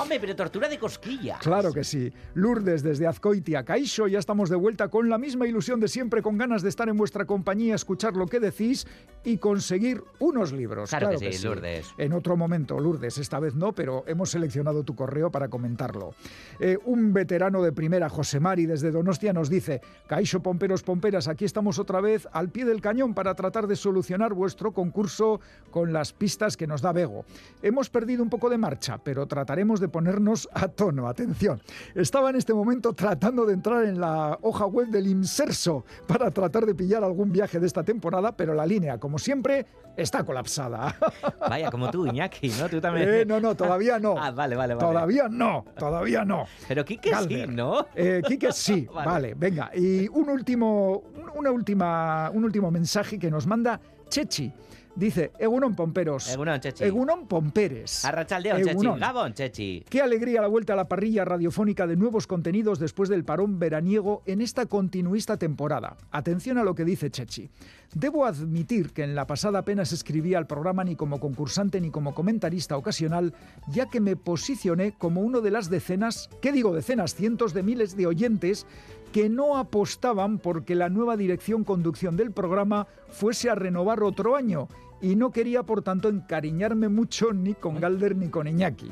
hombre, pero tortura de cosquillas. Claro que sí. Lourdes desde Azcoitia, Caixo, ya estamos de vuelta con la misma ilusión de siempre, con ganas de estar en vuestra compañía, escuchar lo que decís y conseguir unos libros. Claro que sí, Lourdes. En otro momento, Lourdes, esta vez no, pero hemos seleccionado tu correo para comentarlo. Eh, un veterano de primera, José Mari, desde Donostia, nos dice: Caixo Pomperos Pomperas, aquí estamos otra vez al pie del cañón para tratar de solucionar vuestro concurso con las pistas que nos da Bego. Hemos perdido un poco de marcha, pero trataremos de ponernos a tono. Atención, estaba en este momento tratando de entrar en la hoja web del Inserso para tratar de pillar algún viaje de esta temporada, pero la línea, como siempre, está colapsada. Vaya, como tú, Iñaki, ¿no? Tú también. Eh, no, no, todavía no. Ah, vale, vale, vale. Todavía no, todavía no. Pero Quique sí. ¿no? Eh, Quique sí, Vale. vale. venga. Y un último, una última, un último mensaje que nos manda Chechi. Dice, Egunon Pomperos. Egunon, Chechi. Egunon Pomperes. Arrachaldeón, Chechi. Gabón, Chechi. Qué alegría la vuelta a la parrilla radiofónica de nuevos contenidos después del parón veraniego en esta continuista temporada. Atención a lo que dice Chechi. Debo admitir que en la pasada apenas escribía al programa ni como concursante ni como comentarista ocasional, ya que me posicioné como uno de las decenas, ¿qué digo decenas? Cientos de miles de oyentes que no apostaban porque la nueva dirección conducción del programa fuese a renovar otro año y no quería por tanto encariñarme mucho ni con Galder ni con Iñaki.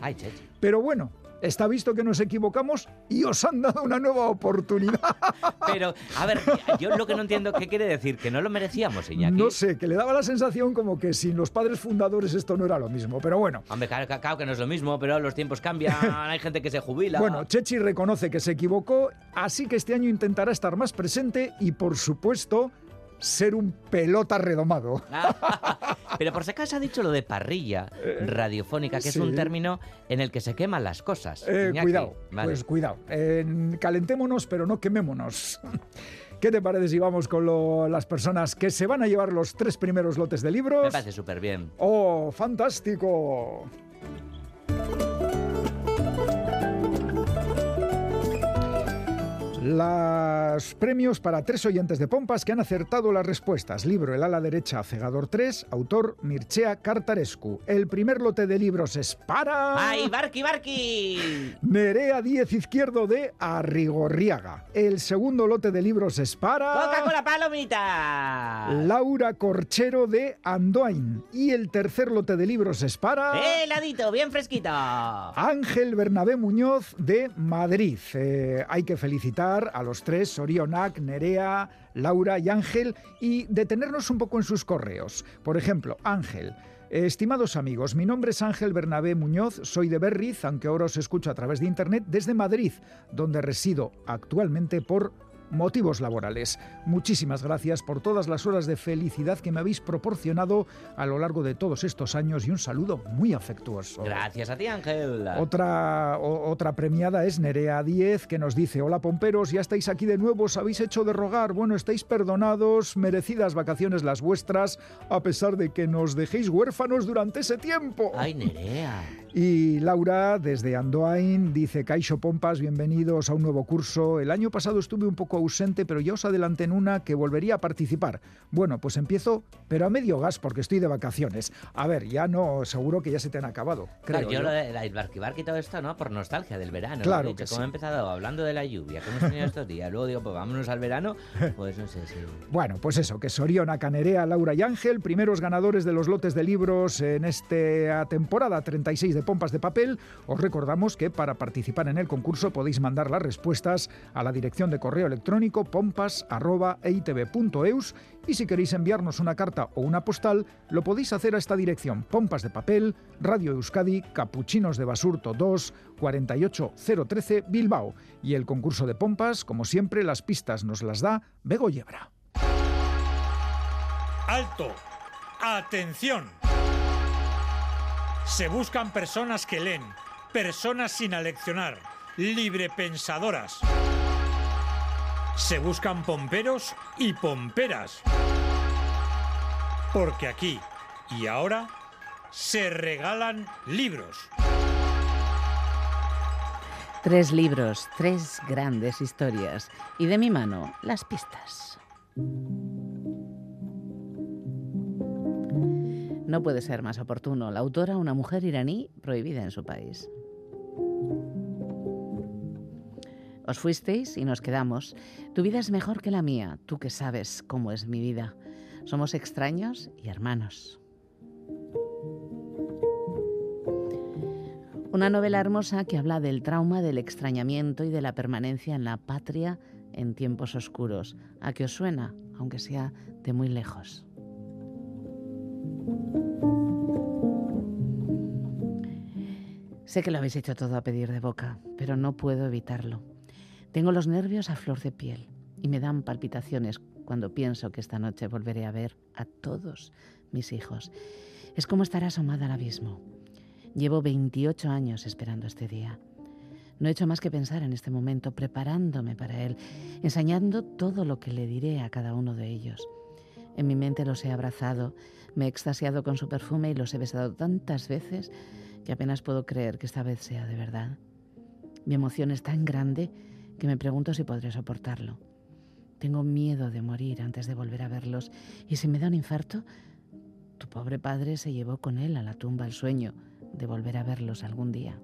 Pero bueno, Está visto que nos equivocamos y os han dado una nueva oportunidad. Pero, a ver, yo lo que no entiendo, ¿qué quiere decir? ¿Que no lo merecíamos, Iñaki? No sé, que le daba la sensación como que sin los padres fundadores esto no era lo mismo, pero bueno. Hombre, claro, claro que no es lo mismo, pero los tiempos cambian, hay gente que se jubila. Bueno, Chechi reconoce que se equivocó, así que este año intentará estar más presente y, por supuesto, ser un pelota redomado. Pero por si acaso ha dicho lo de parrilla Eh, radiofónica, que es un término en el que se queman las cosas. Eh, cuidado, Vale. pues cuidado. Eh, calentémonos, pero no quemémonos. ¿Qué te parece si vamos con lo- las personas que se van a llevar los tres primeros lotes de libros? Me parece súper bien. ¡Oh, fantástico! Los premios para tres oyentes de Pompas que han acertado las respuestas. Libro El ala derecha, Cegador 3, autor Mircea Cartarescu. El primer lote de libros es para... ¡Ay, Barky, Barky! Nerea 10 izquierdo de Arrigorriaga. El segundo lote de libros es para... ¡Coca-Cola palomita! Laura Corchero de Andoain. Y el tercer lote de libros es para... ¡Eh, heladito, bien fresquito! Ángel Bernabé Muñoz de Madrid. Eh, hay que felicitar a los tres, Sorionac, Nerea, Laura y Ángel, y detenernos un poco en sus correos. Por ejemplo, Ángel. Estimados amigos, mi nombre es Ángel Bernabé Muñoz, soy de Berriz, aunque ahora os escucho a través de Internet desde Madrid, donde resido actualmente por motivos laborales. Muchísimas gracias por todas las horas de felicidad que me habéis proporcionado a lo largo de todos estos años y un saludo muy afectuoso. Gracias a ti, Ángel. Otra, o- otra premiada es Nerea 10, que nos dice, hola pomperos, ya estáis aquí de nuevo, os habéis hecho de rogar, bueno, estáis perdonados, merecidas vacaciones las vuestras, a pesar de que nos dejéis huérfanos durante ese tiempo. ¡Ay, Nerea! Y Laura, desde Andoain, dice, Caixo Pompas, bienvenidos a un nuevo curso. El año pasado estuve un poco ausente, pero ya os adelanté en una que volvería a participar. Bueno, pues empiezo, pero a medio gas porque estoy de vacaciones. A ver, ya no, seguro que ya se te han acabado. Creo Claro, yo yo. lo de la y todo esto, ¿no? Por nostalgia del verano. Claro ¿no? que Como sí. he empezado hablando de la lluvia que hemos tenido estos días, luego digo, pues vámonos al verano, pues no sé si... Bueno, pues eso, que Soriona, Canerea, Laura y Ángel, primeros ganadores de los lotes de libros en esta temporada 36 de Pompas de Papel. Os recordamos que para participar en el concurso podéis mandar las respuestas a la dirección de correo electrónico pompas.eitv.eus y si queréis enviarnos una carta o una postal, lo podéis hacer a esta dirección Pompas de Papel, Radio Euskadi, Capuchinos de Basurto 2, 48013 Bilbao. Y el concurso de Pompas, como siempre, las pistas nos las da Bego Yebra. ¡Alto! ¡Atención! Se buscan personas que leen, personas sin aleccionar, librepensadoras. Se buscan pomperos y pomperas. Porque aquí y ahora se regalan libros. Tres libros, tres grandes historias y de mi mano las pistas. No puede ser más oportuno. La autora, una mujer iraní prohibida en su país. Os fuisteis y nos quedamos. Tu vida es mejor que la mía, tú que sabes cómo es mi vida. Somos extraños y hermanos. Una novela hermosa que habla del trauma, del extrañamiento y de la permanencia en la patria en tiempos oscuros. ¿A qué os suena? Aunque sea de muy lejos. Sé que lo habéis hecho todo a pedir de boca, pero no puedo evitarlo. Tengo los nervios a flor de piel y me dan palpitaciones cuando pienso que esta noche volveré a ver a todos mis hijos. Es como estar asomada al abismo. Llevo 28 años esperando este día. No he hecho más que pensar en este momento, preparándome para él, ensañando todo lo que le diré a cada uno de ellos. En mi mente los he abrazado, me he extasiado con su perfume y los he besado tantas veces que apenas puedo creer que esta vez sea de verdad. Mi emoción es tan grande que me pregunto si podré soportarlo. Tengo miedo de morir antes de volver a verlos y si me da un infarto, tu pobre padre se llevó con él a la tumba el sueño de volver a verlos algún día.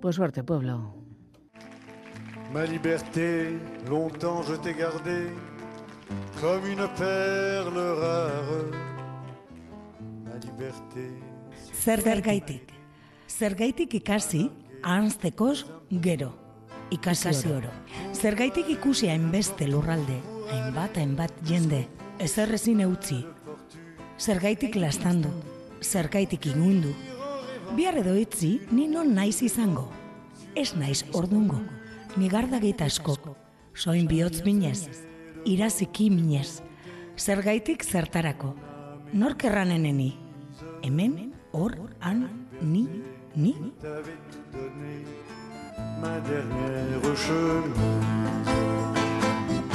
Pues suerte, pueblo. Ma liberté, longtemps je t'ai gardée comme une perle rare. Ma liberté, Zergaitik. Zergaitik ikasi, ahanztekoz gero. Ikasi oro. Zergaitik ikusi hainbeste lurralde, hainbat hainbat jende, ezerrezin eutzi. Zergaitik lastandu, zergaitik ingundu. Bihar edo itzi, ni non naiz izango. Ez naiz ordungo, ni gardagit asko. Soin bihotz minez, iraziki minez. Zergaitik zertarako, nork erraneneni. Hemen, hor, han, ni, ni? ma dernière chemise.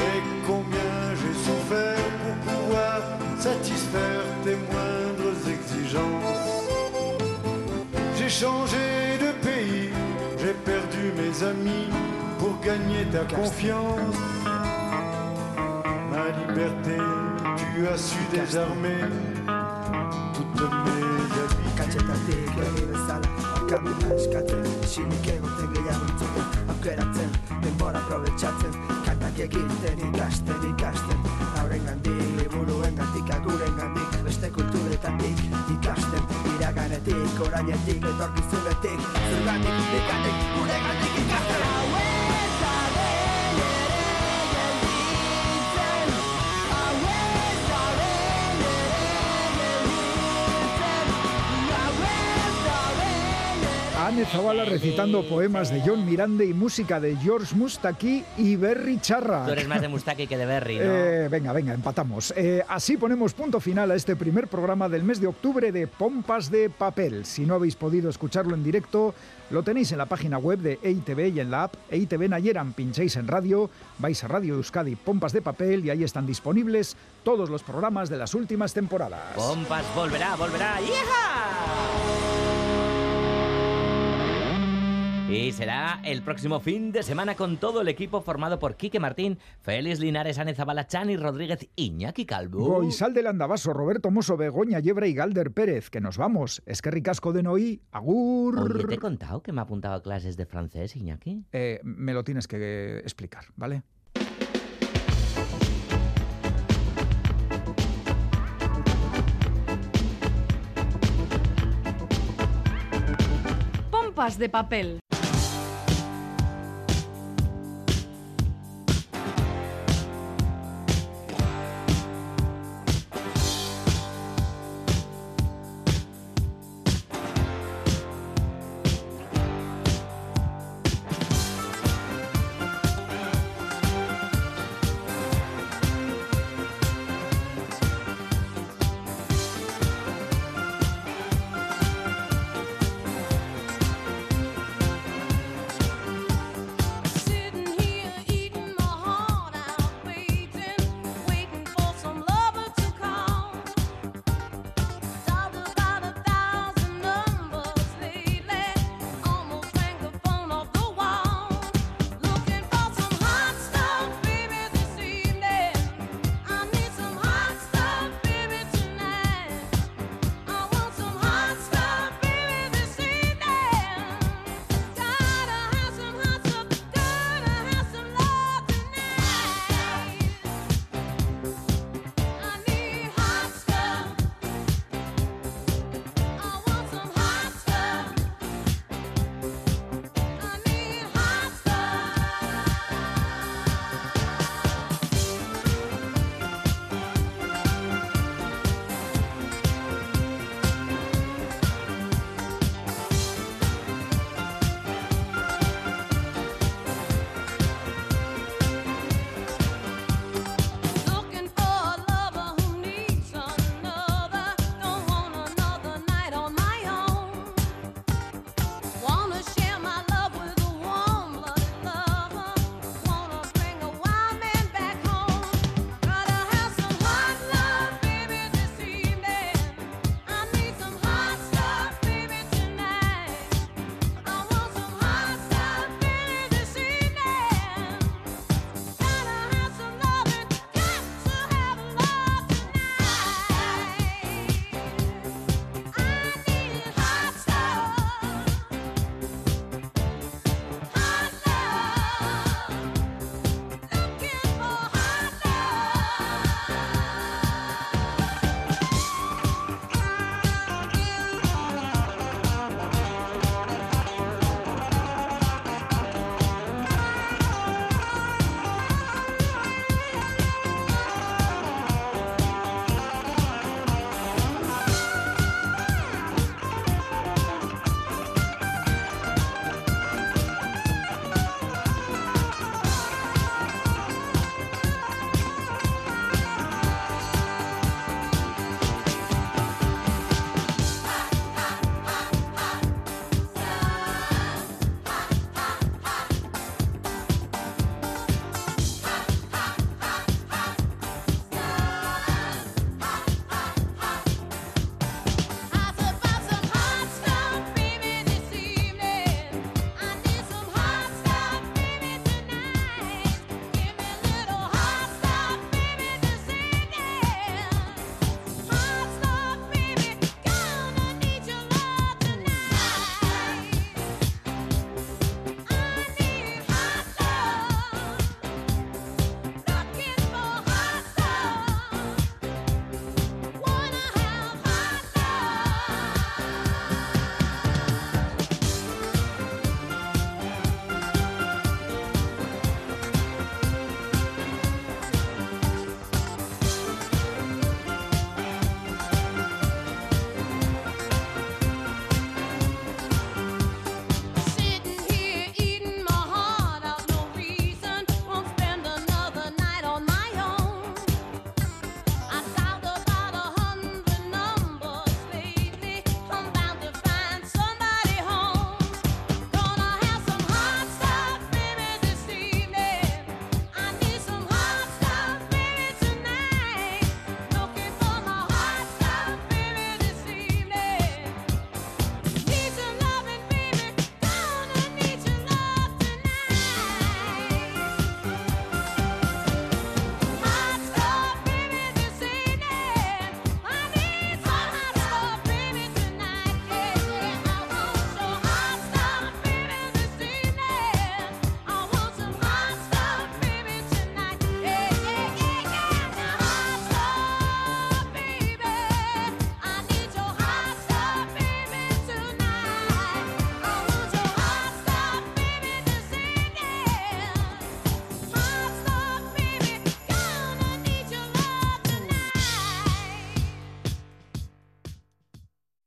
Et combien j'ai souffert pour pouvoir satisfaire tes moindres exigences. J'ai changé de pays, j'ai perdu mes amis pour gagner ta confiance. Ma liberté, tu as su désarmer Katxetatik egi bezala Kamuna eskatzen Isinik egoten gehiago entzuten Aukeratzen, denbora aprobetxatzen Kantak egiten ikasten ikasten Hauren gandik, liburuen gandik Aguren gandik, beste kulturetatik Ikasten, iraganetik, orainetik Etorkizunetik, zurgatik, ikatik Gure gandik ikasten Anne Zavala recitando poemas de John Miranda y música de George Mustaki y Berry Charra. Tú eres más de Mustaki que de Berry, ¿no? Eh, venga, venga, empatamos. Eh, así ponemos punto final a este primer programa del mes de octubre de Pompas de Papel. Si no habéis podido escucharlo en directo, lo tenéis en la página web de EITV y en la app EITV Nayeran. Pincháis en radio, vais a Radio Euskadi Pompas de Papel y ahí están disponibles todos los programas de las últimas temporadas. Pompas volverá, volverá. ¡Hija! Y será el próximo fin de semana con todo el equipo formado por Quique Martín, Félix Linares, Ane Zabala, Chani Rodríguez, Iñaki Calvo. Goizal del Andabaso, Roberto Mosso, Begoña Yebra y Galder Pérez. Que nos vamos. Es que ricasco de Noí. Agur. Oye, ¿te he contado que me ha apuntado a clases de francés, Iñaki? Eh, me lo tienes que explicar, ¿vale? Pompas de papel.